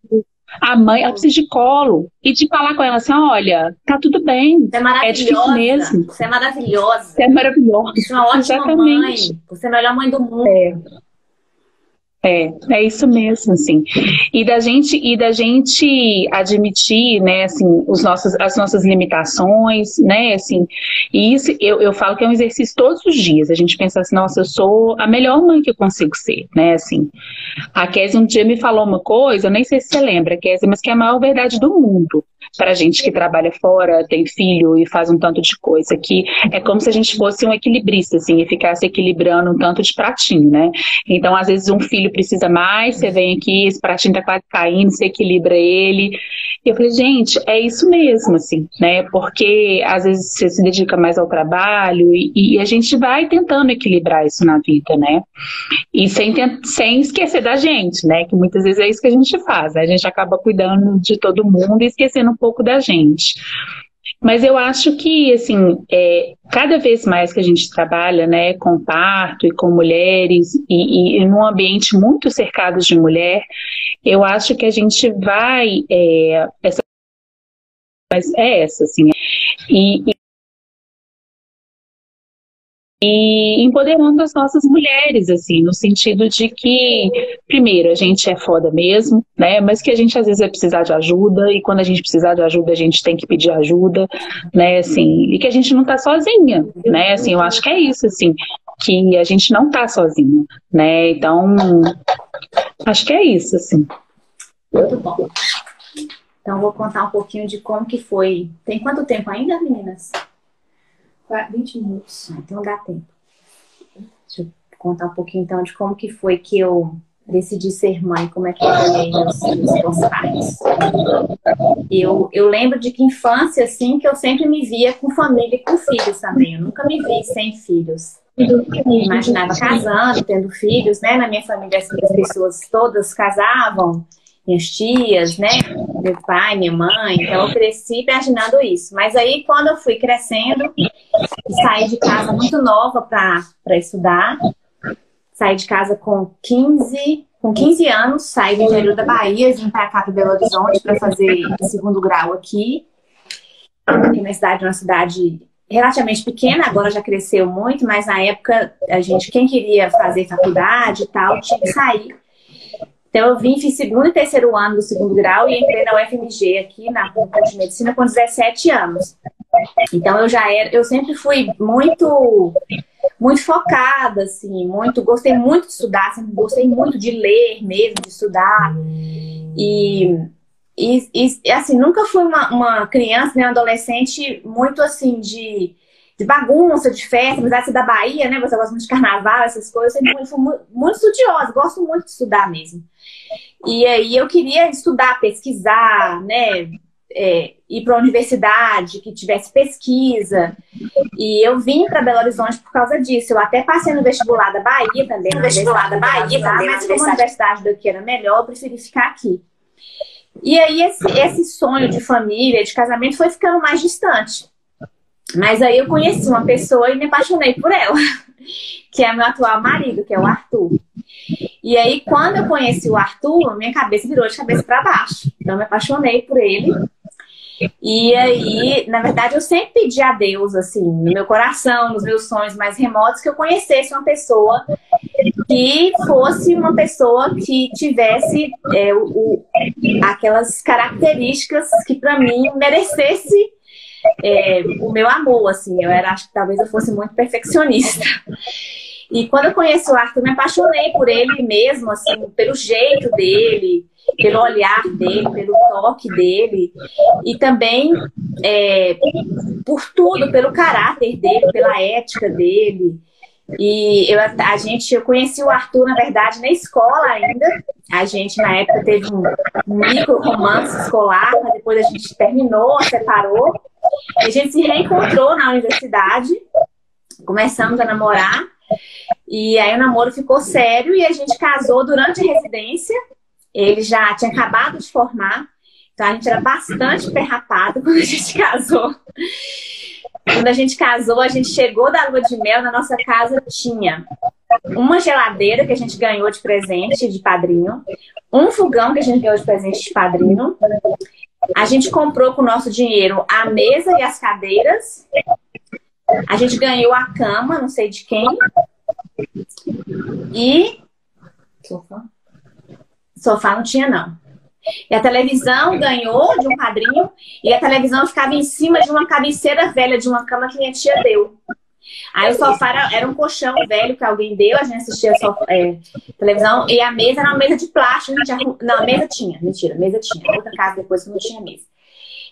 a mãe, ela precisa de colo. E de falar com ela assim, olha, tá tudo bem. Você é maravilhosa. É difícil mesmo. Você é maravilhosa. Você é maravilhosa. Você é uma ótima Exatamente. mãe. Você é a melhor mãe do mundo. É. É, é isso mesmo, assim. E da gente e da gente admitir, né, assim, os nossos, as nossas limitações, né, assim. E isso eu, eu falo que é um exercício todos os dias. A gente pensa assim, nossa, eu sou a melhor mãe que eu consigo ser, né, assim. A Kézia um dia me falou uma coisa, eu nem sei se você lembra, Kézia, mas que é a maior verdade do mundo para gente que trabalha fora, tem filho e faz um tanto de coisa, que é como se a gente fosse um equilibrista, assim, e ficasse equilibrando um tanto de pratinho, né? Então, às vezes, um filho precisa mais, você vem aqui, esse pratinho tá quase caindo, você equilibra ele. E eu falei, gente, é isso mesmo, assim, né? Porque às vezes você se dedica mais ao trabalho e, e a gente vai tentando equilibrar isso na vida, né? E sem, sem esquecer da gente, né? Que muitas vezes é isso que a gente faz, né? A gente acaba cuidando de todo mundo e esquecendo um pouco da gente. Mas eu acho que, assim, é, cada vez mais que a gente trabalha, né, com parto e com mulheres, e, e num ambiente muito cercado de mulher, eu acho que a gente vai, é, essa, mas é essa, assim, e, e e empoderando as nossas mulheres, assim, no sentido de que, primeiro, a gente é foda mesmo, né? Mas que a gente às vezes vai precisar de ajuda, e quando a gente precisar de ajuda, a gente tem que pedir ajuda, né? Assim, e que a gente não tá sozinha, né? Assim, eu acho que é isso, assim, que a gente não tá sozinha, né? Então, acho que é isso, assim. Muito bom. Então, vou contar um pouquinho de como que foi. Tem quanto tempo ainda, meninas? 20 minutos. Ah, então dá tempo. Deixa eu contar um pouquinho então de como que foi que eu decidi ser mãe, como é que eu ganhei meus, meus pais. Eu, eu lembro de que infância, assim, que eu sempre me via com família e com filhos também. Eu nunca me vi sem filhos. Imaginava casando, tendo filhos, né? Na minha família, assim, as pessoas todas casavam minhas tias, né? Meu pai, minha mãe. Então eu cresci imaginando isso. Mas aí quando eu fui crescendo, saí de casa muito nova para estudar. Saí de casa com 15, com 15 anos, saí do interior da Bahia, vim para cá para Belo Horizonte para fazer segundo grau aqui. Aqui na cidade, uma cidade relativamente pequena, agora já cresceu muito, mas na época a gente, quem queria fazer faculdade e tal, tinha que sair Então, eu vim, fiz segundo e terceiro ano do segundo grau e entrei na UFMG aqui, na curso de medicina, com 17 anos. Então, eu já era, eu sempre fui muito, muito focada, assim, muito, gostei muito de estudar, sempre gostei muito de ler mesmo, de estudar. E, e, e assim, nunca fui uma, uma criança, nem né, adolescente muito, assim, de de bagunça, de festa, apesar de ser da Bahia, né? Você gosta muito de carnaval, essas coisas. Eu sempre fui muito, muito estudiosa, gosto muito de estudar mesmo. E aí eu queria estudar, pesquisar, né? É, ir para a universidade, que tivesse pesquisa. E eu vim para Belo Horizonte por causa disso. Eu até passei no vestibular da Bahia também. No vestibular da Bahia também, mas como a universidade daqui era melhor, eu preferi ficar aqui. E aí esse, esse sonho de família, de casamento, foi ficando mais distante. Mas aí eu conheci uma pessoa e me apaixonei por ela, que é meu atual marido, que é o Arthur. E aí, quando eu conheci o Arthur, minha cabeça virou de cabeça para baixo. Então, me apaixonei por ele. E aí, na verdade, eu sempre pedi a Deus, assim, no meu coração, nos meus sonhos mais remotos, que eu conhecesse uma pessoa que fosse uma pessoa que tivesse é, o, aquelas características que, para mim, merecesse é, o meu amor, assim. Eu era, acho que talvez eu fosse muito perfeccionista. E quando eu conheci o Arthur, me apaixonei por ele mesmo, assim, pelo jeito dele, pelo olhar dele, pelo toque dele, e também é, por tudo, pelo caráter dele, pela ética dele. E eu, a gente, eu conheci o Arthur, na verdade, na escola ainda. A gente, na época, teve um, micro romance escolar, mas depois a gente terminou, separou. A gente se reencontrou na universidade, começamos a namorar. E aí o namoro ficou sério e a gente casou durante a residência. Ele já tinha acabado de formar, então a gente era bastante perrapado quando a gente casou. Quando a gente casou, a gente chegou da lua de mel, na nossa casa tinha uma geladeira que a gente ganhou de presente de padrinho, um fogão que a gente ganhou de presente de padrinho. A gente comprou com o nosso dinheiro a mesa e as cadeiras. A gente ganhou a cama, não sei de quem. E. Sofá? Sofá não tinha, não. E a televisão ganhou de um padrinho e a televisão ficava em cima de uma cabeceira velha de uma cama que minha tia deu. Aí o sofá era, era um colchão velho que alguém deu, a gente assistia a é, televisão, e a mesa era uma mesa de plástico. Gente Não, a mesa tinha, mentira, a mesa tinha. Outra casa depois que não tinha mesa.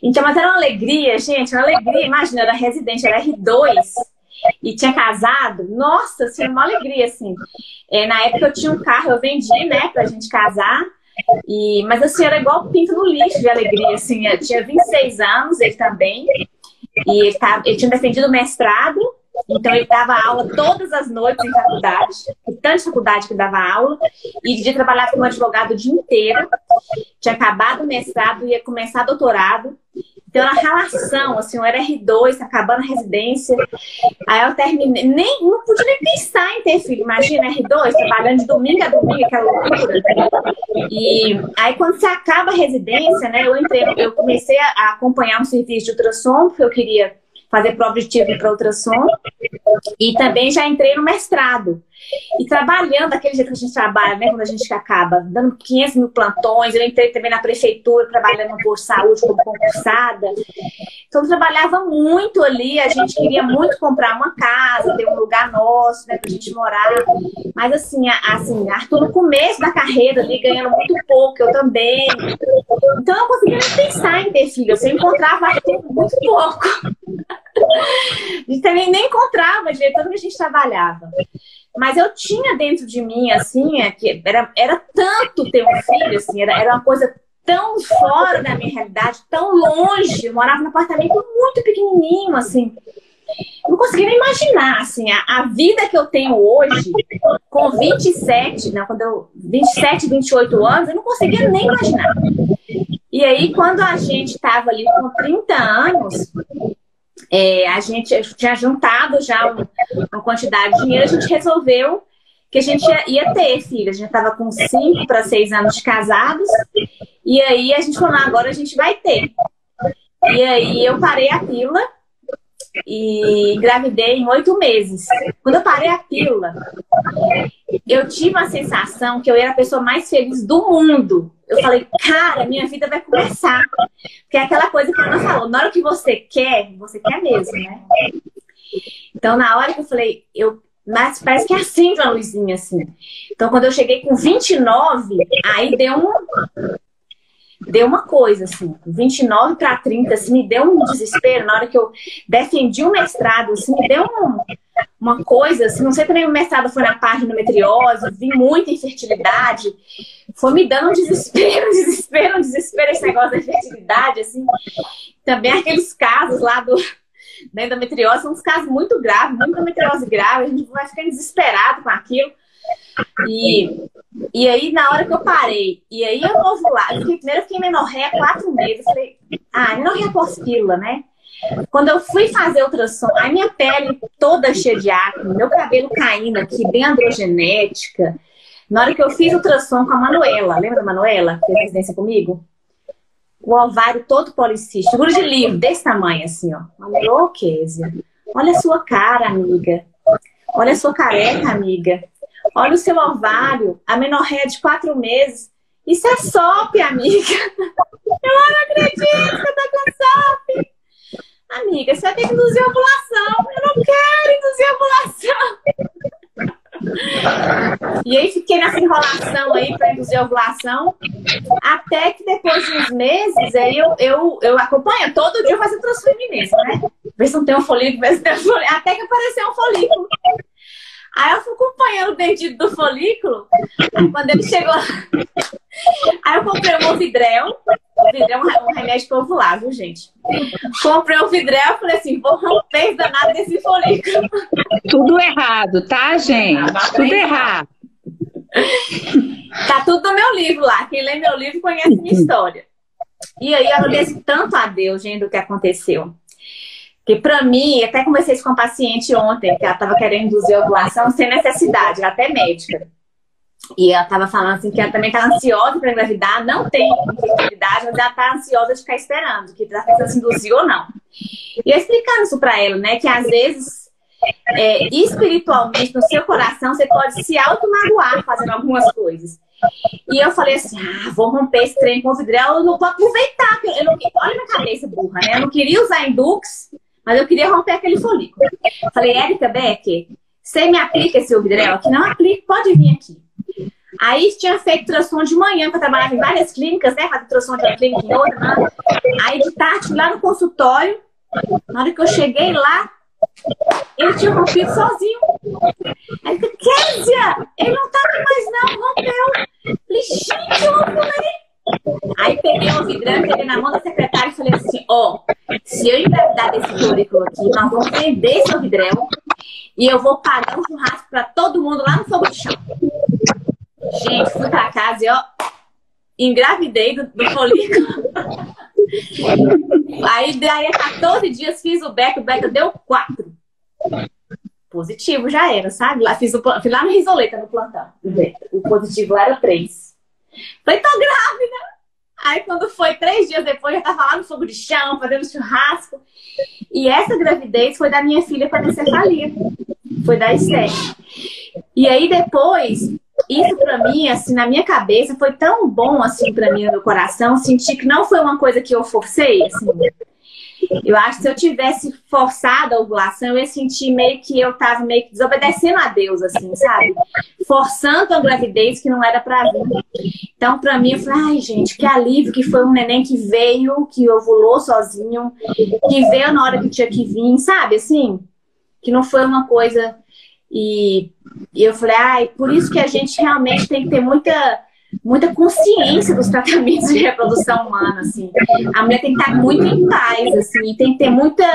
Então, mas era uma alegria, gente, uma alegria. Imagina, eu era residente, era R2 e tinha casado. Nossa, assim, uma alegria, assim. É, na época eu tinha um carro, eu vendi, né, pra gente casar. E, mas assim, era igual pinto no lixo de alegria, assim. Eu tinha 26 anos, ele também. E ele, tava, ele tinha defendido o mestrado, então ele dava aula todas as noites em faculdade, tanta faculdade que dava aula, e de dia trabalhava como advogado o dia inteiro. Tinha acabado o mestrado, ia começar doutorado. Então, era relação, assim, eu era R2, acabando a residência. Aí eu terminei, nem, não podia nem pensar em ter filho. Imagina, R2, trabalhando de domingo a domingo, aquela loucura. E aí, quando você acaba a residência, né, eu entrei, eu comecei a acompanhar um serviço de ultrassom, porque eu queria fazer prova de título para ultrassom. E também já entrei no mestrado. E trabalhando daquele jeito que a gente trabalha, né? Quando a gente acaba dando 500 mil plantões. Eu entrei também na prefeitura, trabalhando por saúde como concursada. Então, trabalhava muito ali. A gente queria muito comprar uma casa, ter um lugar nosso, né? Pra gente morar. Mas, assim, assim Arthur, no começo da carreira ali, ganhando muito pouco, eu também. Então, eu conseguia nem pensar em ter filho. Eu encontrava Arthur muito pouco. A gente também nem encontrava direito tanto que a gente trabalhava. Mas eu tinha dentro de mim, assim, é que era, era tanto ter um filho, assim, era, era uma coisa tão fora da minha realidade, tão longe. Eu morava num apartamento muito pequenininho, assim. Eu não conseguia nem imaginar, assim, a, a, vida que eu tenho hoje, com 27, né, quando eu, 27, 28 anos, eu não conseguia nem imaginar. E aí, quando a gente estava ali com 30 anos, é, a gente tinha juntado já uma quantidade de dinheiro, a gente resolveu que a gente ia, ia ter filho. A gente estava com 5 para 6 anos de casados, e aí a gente falou, agora a gente vai ter. E aí eu parei a pílula e engravidei em oito meses. Quando eu parei a pílula, eu tive uma sensação que eu era a pessoa mais feliz do mundo. Eu falei, cara, minha vida vai começar. Porque é aquela coisa que a Ana falou, na hora que você quer, você quer mesmo, né? Então, na hora que eu falei, eu mas parece que é assim, Luizinha, assim. Então, quando eu cheguei com 29, aí deu um, deu uma coisa, assim, 29 para 30, assim, me deu um desespero na hora que eu defendi o mestrado, assim, me deu um, uma coisa, assim, não sei também o mestrado foi na parte de endometriose, vi muita infertilidade, foi me dando um desespero, um desespero, um desespero esse negócio da infertilidade, assim, também aqueles casos lá do da endometriose, são uns casos muito graves, muita endometriose grave, a gente vai ficando desesperado com aquilo, e, e aí, na hora que eu parei, e aí eu ovular, eu fiquei, primeiro eu fiquei menorréia quatro meses. Falei, ah, menorréia pós-pílula, né? Quando eu fui fazer ultrassom, a minha pele toda cheia de acne, meu cabelo caindo aqui, bem androgenética. Na hora que eu fiz ultrassom com a Manuela, lembra da Manuela, que fez residência comigo? O ovário todo policístico, seguro de livro, desse tamanho assim, ó. Falei, Kézia, olha a sua cara, amiga. Olha a sua careca, amiga. Olha o seu ovário, a menorréia de quatro meses. Isso é SOP, amiga. Eu não acredito que eu tô com SOP. Amiga, você vai ter que induzir ovulação. Eu não quero induzir ovulação. E aí fiquei nessa enrolação aí para induzir ovulação. Até que depois de uns meses, aí eu, eu, eu acompanho. Todo dia eu transfeminência, né? Ver se não tem um folículo, ver se tem um folículo. Até que apareceu um folículo. Aí eu fui acompanhando o dedinho do folículo. Quando ele chegou. Aí eu comprei um Ovidrel. O Vidrel é um remédio viu, gente? Comprei um Vidrel e falei assim: vou romper danado desse folículo. Tudo errado, tá, gente? Tá tudo errado. Tá tudo no meu livro lá. Quem lê meu livro conhece minha história. E aí eu agradeço tanto a Deus, gente, do que aconteceu. Que para mim, até conversei com uma paciente ontem, que ela estava querendo induzir ovulação sem necessidade, ela até médica. E ela estava falando assim que ela também está ansiosa para engravidar, não tem infertilidade, mas ela está ansiosa de ficar esperando, que está pensando se induzir ou não. E eu explicando isso para ela, né, que às vezes é, espiritualmente, no seu coração, você pode se auto-magoar fazendo algumas coisas. E eu falei assim: ah, vou romper esse trem com o vidrel, eu não vou aproveitar. Eu não, olha minha cabeça burra, né? Eu não queria usar Indux, mas eu queria romper aquele folículo. Falei, Érica Becker, você me aplica esse Ovidrel aqui? Não aplica, pode vir aqui. Aí tinha feito ultrassom de manhã, que eu trabalhava em várias clínicas, né? Fazer ultrassom de uma clínica em outra. Né? Aí de tarde, lá no consultório, na hora que eu cheguei lá, ele tinha rompido sozinho. Aí eu Kézia, ele não tá aqui mais não, rompeu. Falei, gente, eu ovulei. Aí peguei o vidrão, peguei na mão da secretária e falei assim: ó, oh, se eu engravidar desse folículo aqui, nós vamos vender esse vidrão e eu vou pagar um churrasco pra todo mundo lá no fogo de chão. Gente, fui pra casa e ó, engravidei do, do folículo. Aí daí a 14 dias fiz o Beca, o Beca deu 4. Positivo já era, sabe? Lá, fiz, o, fiz lá no Risoleta, no plantão. O positivo era 3. Falei, tô grávida! Aí quando foi três dias depois, já tava lá no fogo de chão, fazendo churrasco. E essa gravidez foi da minha filha com anencefalia. Foi da Esther. E aí depois, isso para mim, assim, na minha cabeça, foi tão bom, assim, para mim, no meu coração, sentir que não foi uma coisa que eu forcei, assim. Eu acho que se eu tivesse forçado a ovulação, eu ia sentir meio que eu tava meio que desobedecendo a Deus, assim, sabe? Forçando a gravidez que não era para vir. Então, para mim, eu falei, ai, gente, que alívio que foi um neném que veio, que ovulou sozinho, que veio na hora que tinha que vir, sabe? Assim, que não foi uma coisa. E, e eu falei, ai, por isso que a gente realmente tem que ter muita muita consciência dos tratamentos de reprodução humana, assim. A mulher tem que estar muito em paz, assim, tem que ter muita,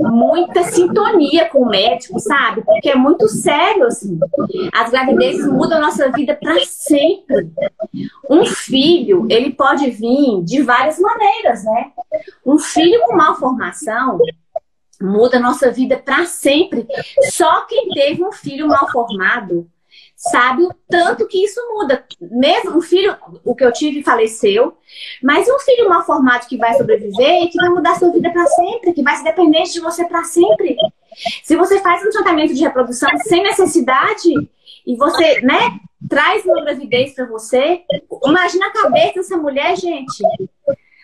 muita sintonia com o médico, sabe? Porque é muito sério, assim. As gravidezes mudam a nossa vida para sempre. Um filho, ele pode vir de várias maneiras, né? Um filho com malformação muda a nossa vida para sempre. Só quem teve um filho mal formado sabe o tanto que isso muda. Mesmo um filho, o que eu tive faleceu, mas um filho mal formado que vai sobreviver e que vai mudar sua vida para sempre, que vai ser dependente de você para sempre. Se você faz um tratamento de reprodução sem necessidade e você, né, traz uma gravidez para você, imagina a cabeça dessa mulher, gente.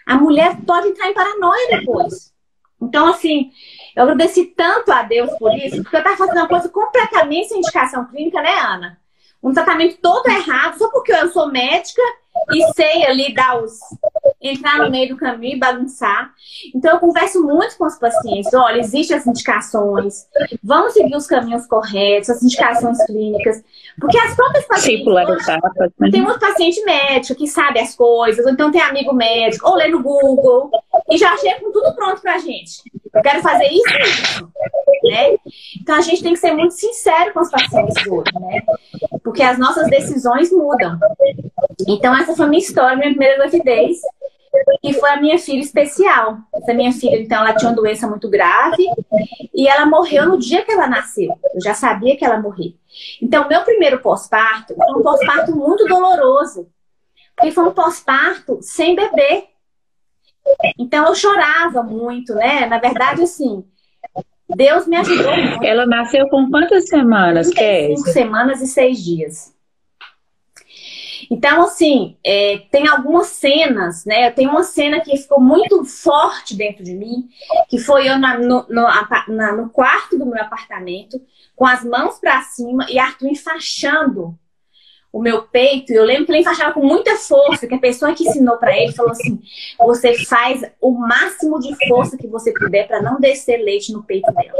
A mulher pode entrar em paranoia depois. Então, assim, eu agradeci tanto a Deus por isso, porque eu estava fazendo uma coisa completamente sem indicação clínica, né, Ana? Um tratamento todo errado, só porque eu sou médica e sei ali dar os. entrar no meio do caminho e bagunçar. Então, eu converso muito com os pacientes. Olha, existem as indicações, vamos seguir os caminhos corretos, as indicações clínicas. Porque as próprias pacientes. Hoje, né? tem um paciente médico que sabe as coisas, ou então tem amigo médico, ou lê no Google, e já chega com tudo pronto pra gente. Eu quero fazer isso e isso. Né? Então a gente tem que ser muito sincero com os pacientes hoje, né? Porque as nossas decisões mudam. Então, essa foi minha história, minha primeira gravidez. E foi a minha filha especial. Essa minha filha, então, ela tinha uma doença muito grave e ela morreu no dia que ela nasceu. Eu já sabia que ela morria. Então, meu primeiro pós-parto foi um pós-parto muito doloroso. Porque foi um pós-parto sem bebê. Então, eu chorava muito, né? Na verdade, assim, Deus me ajudou muito. Ela nasceu com quantas semanas, Cinco semanas e seis dias. Então, assim, é, tem algumas cenas, né? Tem uma cena que ficou muito forte dentro de mim, que foi eu na, no, no, na, no quarto do meu apartamento, com as mãos para cima e Arthur enfaixando o meu peito. Eu lembro que ele enfaixava com muita força, que a pessoa que ensinou para ele falou assim: você faz o máximo de força que você puder para não descer leite no peito dela.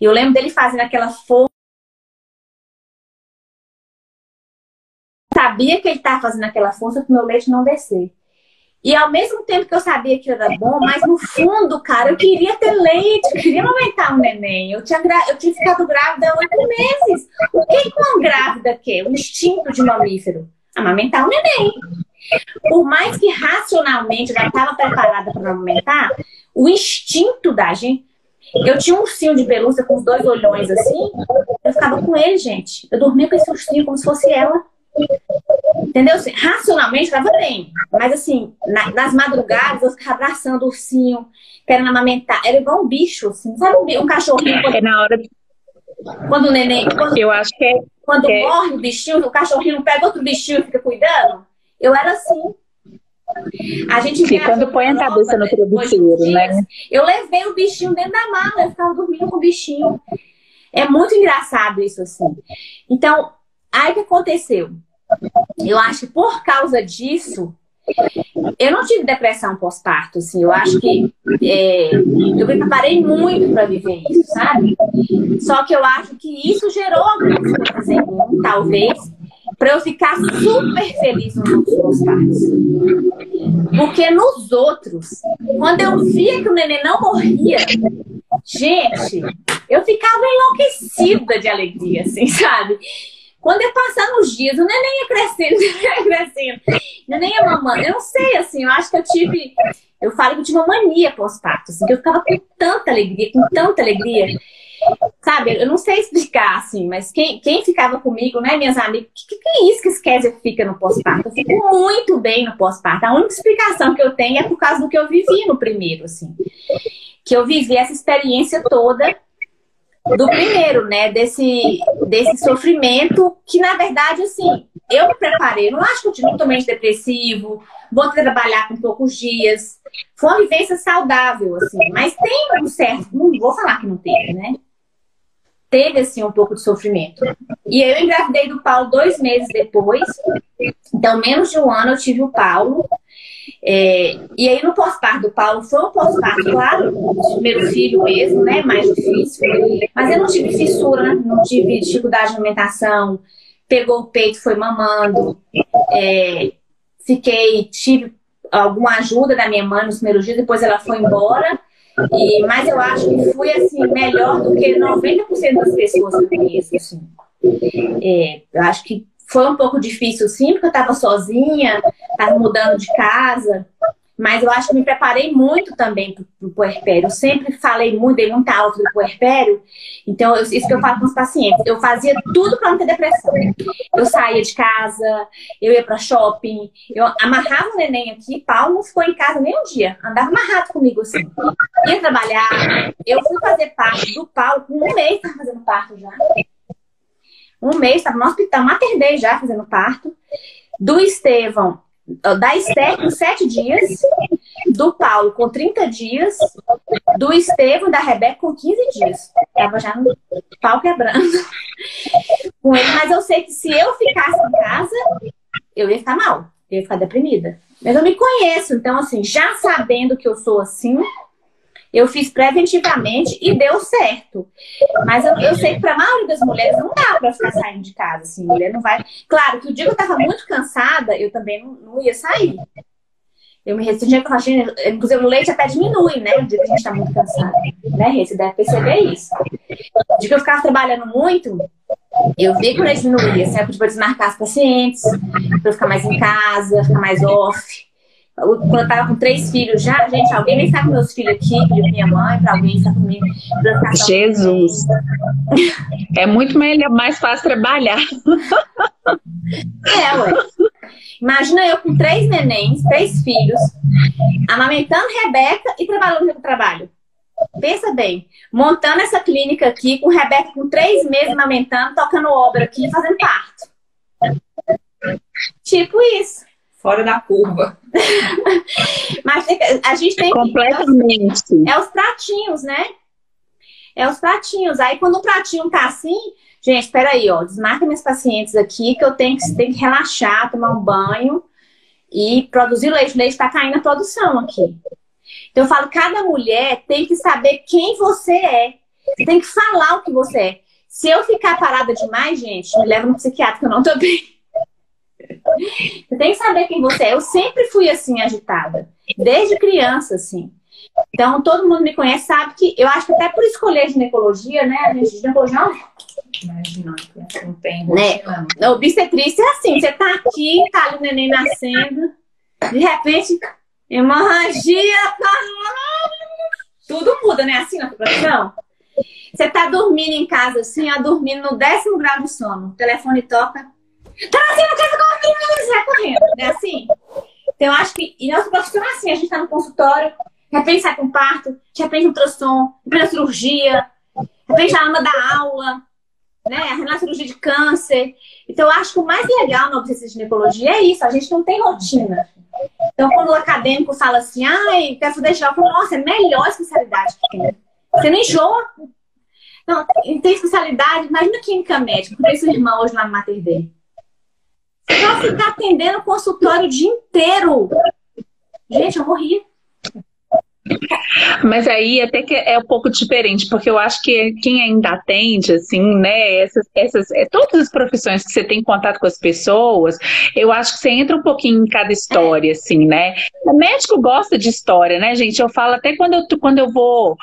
E eu lembro dele fazendo aquela força. sabia que ele estava fazendo aquela força para o meu leite não descer. E ao mesmo tempo que eu sabia que era bom, mas no fundo, cara, eu queria ter leite, eu queria amamentar um neném. Eu tinha, eu tinha ficado grávida há oito meses. O que, que uma grávida quer? O instinto de mamífero? Amamentar um neném. Por mais que racionalmente eu já estava preparada para amamentar, o instinto da gente. Eu tinha um ursinho de pelúcia com os dois olhões assim, eu ficava com ele, gente. Eu dormia com esse ursinho como se fosse ela. Entendeu? Assim, racionalmente estava bem. Mas assim, na, nas madrugadas eu ficava abraçando o ursinho, querendo amamentar. Era igual um bicho, assim. Sabe um, um cachorrinho? Quando, é na hora de... Quando o neném. Quando, eu acho que é. Quando é... morre o bichinho, o cachorrinho pega outro bichinho e fica cuidando. Eu era assim. A gente Sim, quando põe a cabeça no travesseiro, né? Eu levei o bichinho dentro da mala, eu ficava dormindo com o bichinho. É muito engraçado isso, assim. Então, aí o que aconteceu? Eu acho que por causa disso, eu não tive depressão pós-parto, assim. Eu acho que é, eu me preparei muito para viver isso, sabe? Só que eu acho que isso gerou algumas coisas em mim, talvez, para eu ficar super feliz nos outros pós-partos. Porque nos outros, quando eu via que o neném não morria, gente, eu ficava enlouquecida de alegria, assim, sabe? Quando ia passando os dias, o neném ia crescendo, o neném ia crescendo, neném ia mamando. Eu não sei, assim, eu acho que eu tive. Eu falo que eu tive uma mania pós-parto, assim, que eu ficava com tanta alegria, com tanta alegria. Sabe, eu não sei explicar, assim, mas quem, quem ficava comigo, né, minhas amigas, que, que, é isso que esse fica no pós-parto? Eu fico muito bem no pós-parto. A única explicação que eu tenho é por causa do que eu vivi no primeiro, assim. Que eu vivi essa experiência toda do primeiro, né? Desse, desse sofrimento que, na verdade, assim, eu me preparei. Não acho que eu tive tomate depressivo, vou trabalhar com poucos dias. Foi uma vivência saudável, assim. Mas tem um certo... Não vou falar que não teve, né? Teve, assim, um pouco de sofrimento. E eu engravidei do Paulo dois meses depois. Então, menos de um ano eu tive o Paulo. É, e aí no pós-parto do Paulo foi um pós-parto, claro, primeiro filho mesmo, né? Mais difícil. Mas eu não tive fissura, não tive dificuldade de alimentação, pegou o peito, foi mamando. É, fiquei, tive alguma ajuda da minha mãe nos primeiros dias, depois ela foi embora. E, mas eu acho que fui assim, melhor do que 90% das pessoas que eu conheço. Assim. É, eu acho que foi um pouco difícil, sim, porque eu estava sozinha, estava mudando de casa. Mas eu acho que me preparei muito também pro, pro puerpério. Eu sempre falei muito, dei muita alta do puerpério. Então, eu, isso que eu falo com os pacientes. Eu fazia tudo para não ter depressão. Eu saía de casa, eu ia para shopping, eu amarrava o neném aqui, Paulo não ficou em casa nem um dia. Andava amarrado comigo assim. Ia trabalhar. Eu fui fazer parte do Paulo um mês, estava fazendo parto já. Um mês, estava no hospital, maternei já fazendo parto. Do Estevão, da Esther com sete dias, do Paulo com 30 dias, do Estevam e da Rebeca com 15 dias. Tava já no pau quebrando com ele, mas eu sei que se eu ficasse em casa, eu ia ficar mal, eu ia ficar deprimida. Mas eu me conheço, então assim, já sabendo que eu sou assim, eu fiz preventivamente e deu certo. Mas eu, eu sei que para a maioria das mulheres não dá para ficar saindo de casa. Assim, mulher não vai. Claro que o dia que eu estava muito cansada, eu também não, não ia sair. Eu me restringia com a gente, inclusive o leite até diminui, né? O dia que a gente está muito cansado. Né, Você deve perceber isso. O dia que eu ficava trabalhando muito, eu vi que o leite diminuía. Assim, para desmarcar as pacientes, para eu ficar mais em casa, ficar mais off. Quando eu tava com três filhos já, gente, alguém nem sabe meus filhos aqui, minha mãe, pra alguém estar comigo. Jesus! É muito melhor, mais fácil trabalhar. É, ué. Imagina eu com três nenéns, três filhos, amamentando Rebeca e trabalhando no trabalho. Pensa bem, montando essa clínica aqui, com Rebeca com três meses amamentando, tocando obra aqui, fazendo parto. Tipo isso fora da curva. Mas a gente tem Completamente. Que... É os pratinhos, né? É os pratinhos. Aí quando o pratinho tá assim, gente, espera aí, ó, desmarca minhas pacientes aqui que eu tenho que, tenho que relaxar, tomar um banho e produzir leite. O leite tá caindo a produção aqui. Então eu falo, cada mulher tem que saber quem você é. Você tem que falar o que você é. Se eu ficar parada demais, gente, me leva no psiquiatra que eu não tô bem. Você tem que saber quem você é. Eu sempre fui assim, agitada. Desde criança, assim. Então, todo mundo me conhece, sabe que eu acho que até por escolher ginecologia, né? A gente ginecologia Imagina, não tem né? A obstetrícia é assim, você tá aqui, tá ali o neném nascendo, de repente, hemorragia, tá... tudo muda, né? Assim na profissão. Você tá dormindo em casa, assim, ó, dormindo no décimo grau de sono. O telefone toca, Trazendo casa comigo, sai correndo. É assim? Então, eu acho que. E nossa profissão é assim: a gente tá no consultório, de repente sai com parto, de repente ultrassom, de repente a cirurgia, de repente a aula, né? A cirurgia de câncer. Então, eu acho que o mais legal na obsessão de ginecologia é isso: a gente não tem rotina. Então, quando o acadêmico fala assim, ai, quero deixar, eu falo, nossa, é a melhor especialidade que tem. Você não enjoa. Não, tem especialidade, imagina química médica, por isso irmã hoje lá no Mater Dei. Só ficar atendendo o consultório o dia inteiro. Gente, eu morri. Mas aí até que é um pouco diferente, porque eu acho que quem ainda atende, assim, né, essas, essas, é, todas as profissões que você tem contato com as pessoas, eu acho que você entra um pouquinho em cada história, assim, né? O médico gosta de história, né, gente? Eu falo até quando eu, quando eu vou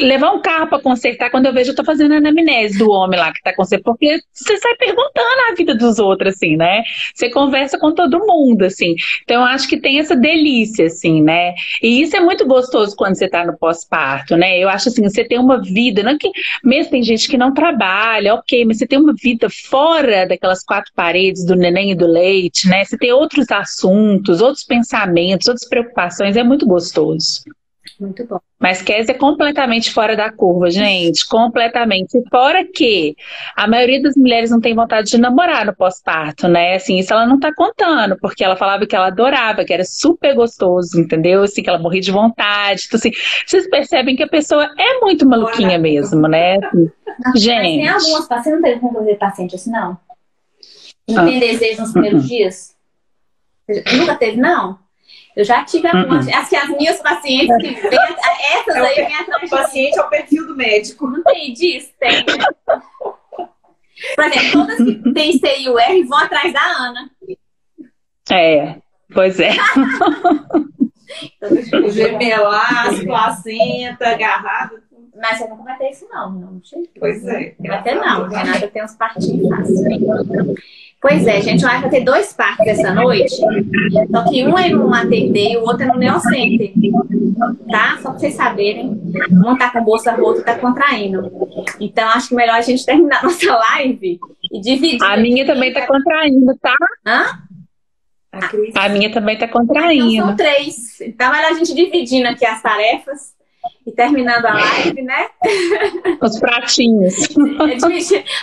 levar um carro para consertar quando eu vejo eu tô fazendo a anamnese do homem lá que tá consertando, porque você sai perguntando a vida dos outros, assim, né? Você conversa com todo mundo, assim. Então, eu acho que tem essa delícia, assim, né? E isso é muito gostoso quando você tá no pós-parto, né? Eu acho assim, você tem uma vida, não é que mesmo tem gente que não trabalha, ok, mas você tem uma vida fora daquelas quatro paredes do neném e do leite, né? Você tem outros assuntos, outros pensamentos, outras preocupações, é muito gostoso. Muito bom. Mas Kézia é completamente fora da curva, gente. Completamente. Fora que a maioria das mulheres não tem vontade de namorar no pós-parto, né? Assim, isso ela não tá contando, porque ela falava que ela adorava, que era super gostoso, entendeu? Assim, que ela morria de vontade. Então, assim, vocês percebem que a pessoa é muito maluquinha mesmo, né? Assim, gente. Mas tem algumas pacientes, não teve conclusão de paciente assim, não? Não ah. tem desejo nos primeiros uh -uh. dias? Nunca teve, não? Eu já tive algumas. Uh -uh. As, as minhas pacientes que vêm. Essas é aí vêm atrás. O paciente é o perfil do médico. Não tem disso? Tem. Por exemplo, todas que têm C e R vão atrás da Ana. É, pois é. então, gemelar, placenta, agarrado. Mas eu nunca vai ter isso, não. não pois é. Vai ter, não. Renata tem uns partinhos fáceis. Pois é, gente, vai ter dois parques essa noite. Só que um é no atender e o outro é no Neocenter. Tá? Só pra vocês saberem. Um tá com bolsa rota e tá contraindo. Então, acho que melhor a gente terminar nossa live e dividir. A minha também tá contraindo, tá? Hã? A, a minha também tá contraindo. Então, são três. Então, melhor a gente dividindo aqui as tarefas e terminando a live, né? Os pratinhos.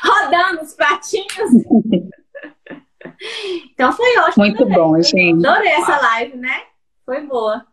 Rodando os pratinhos. Então foi ótimo. Muito bom, gente. Adorei essa live, né? Foi boa.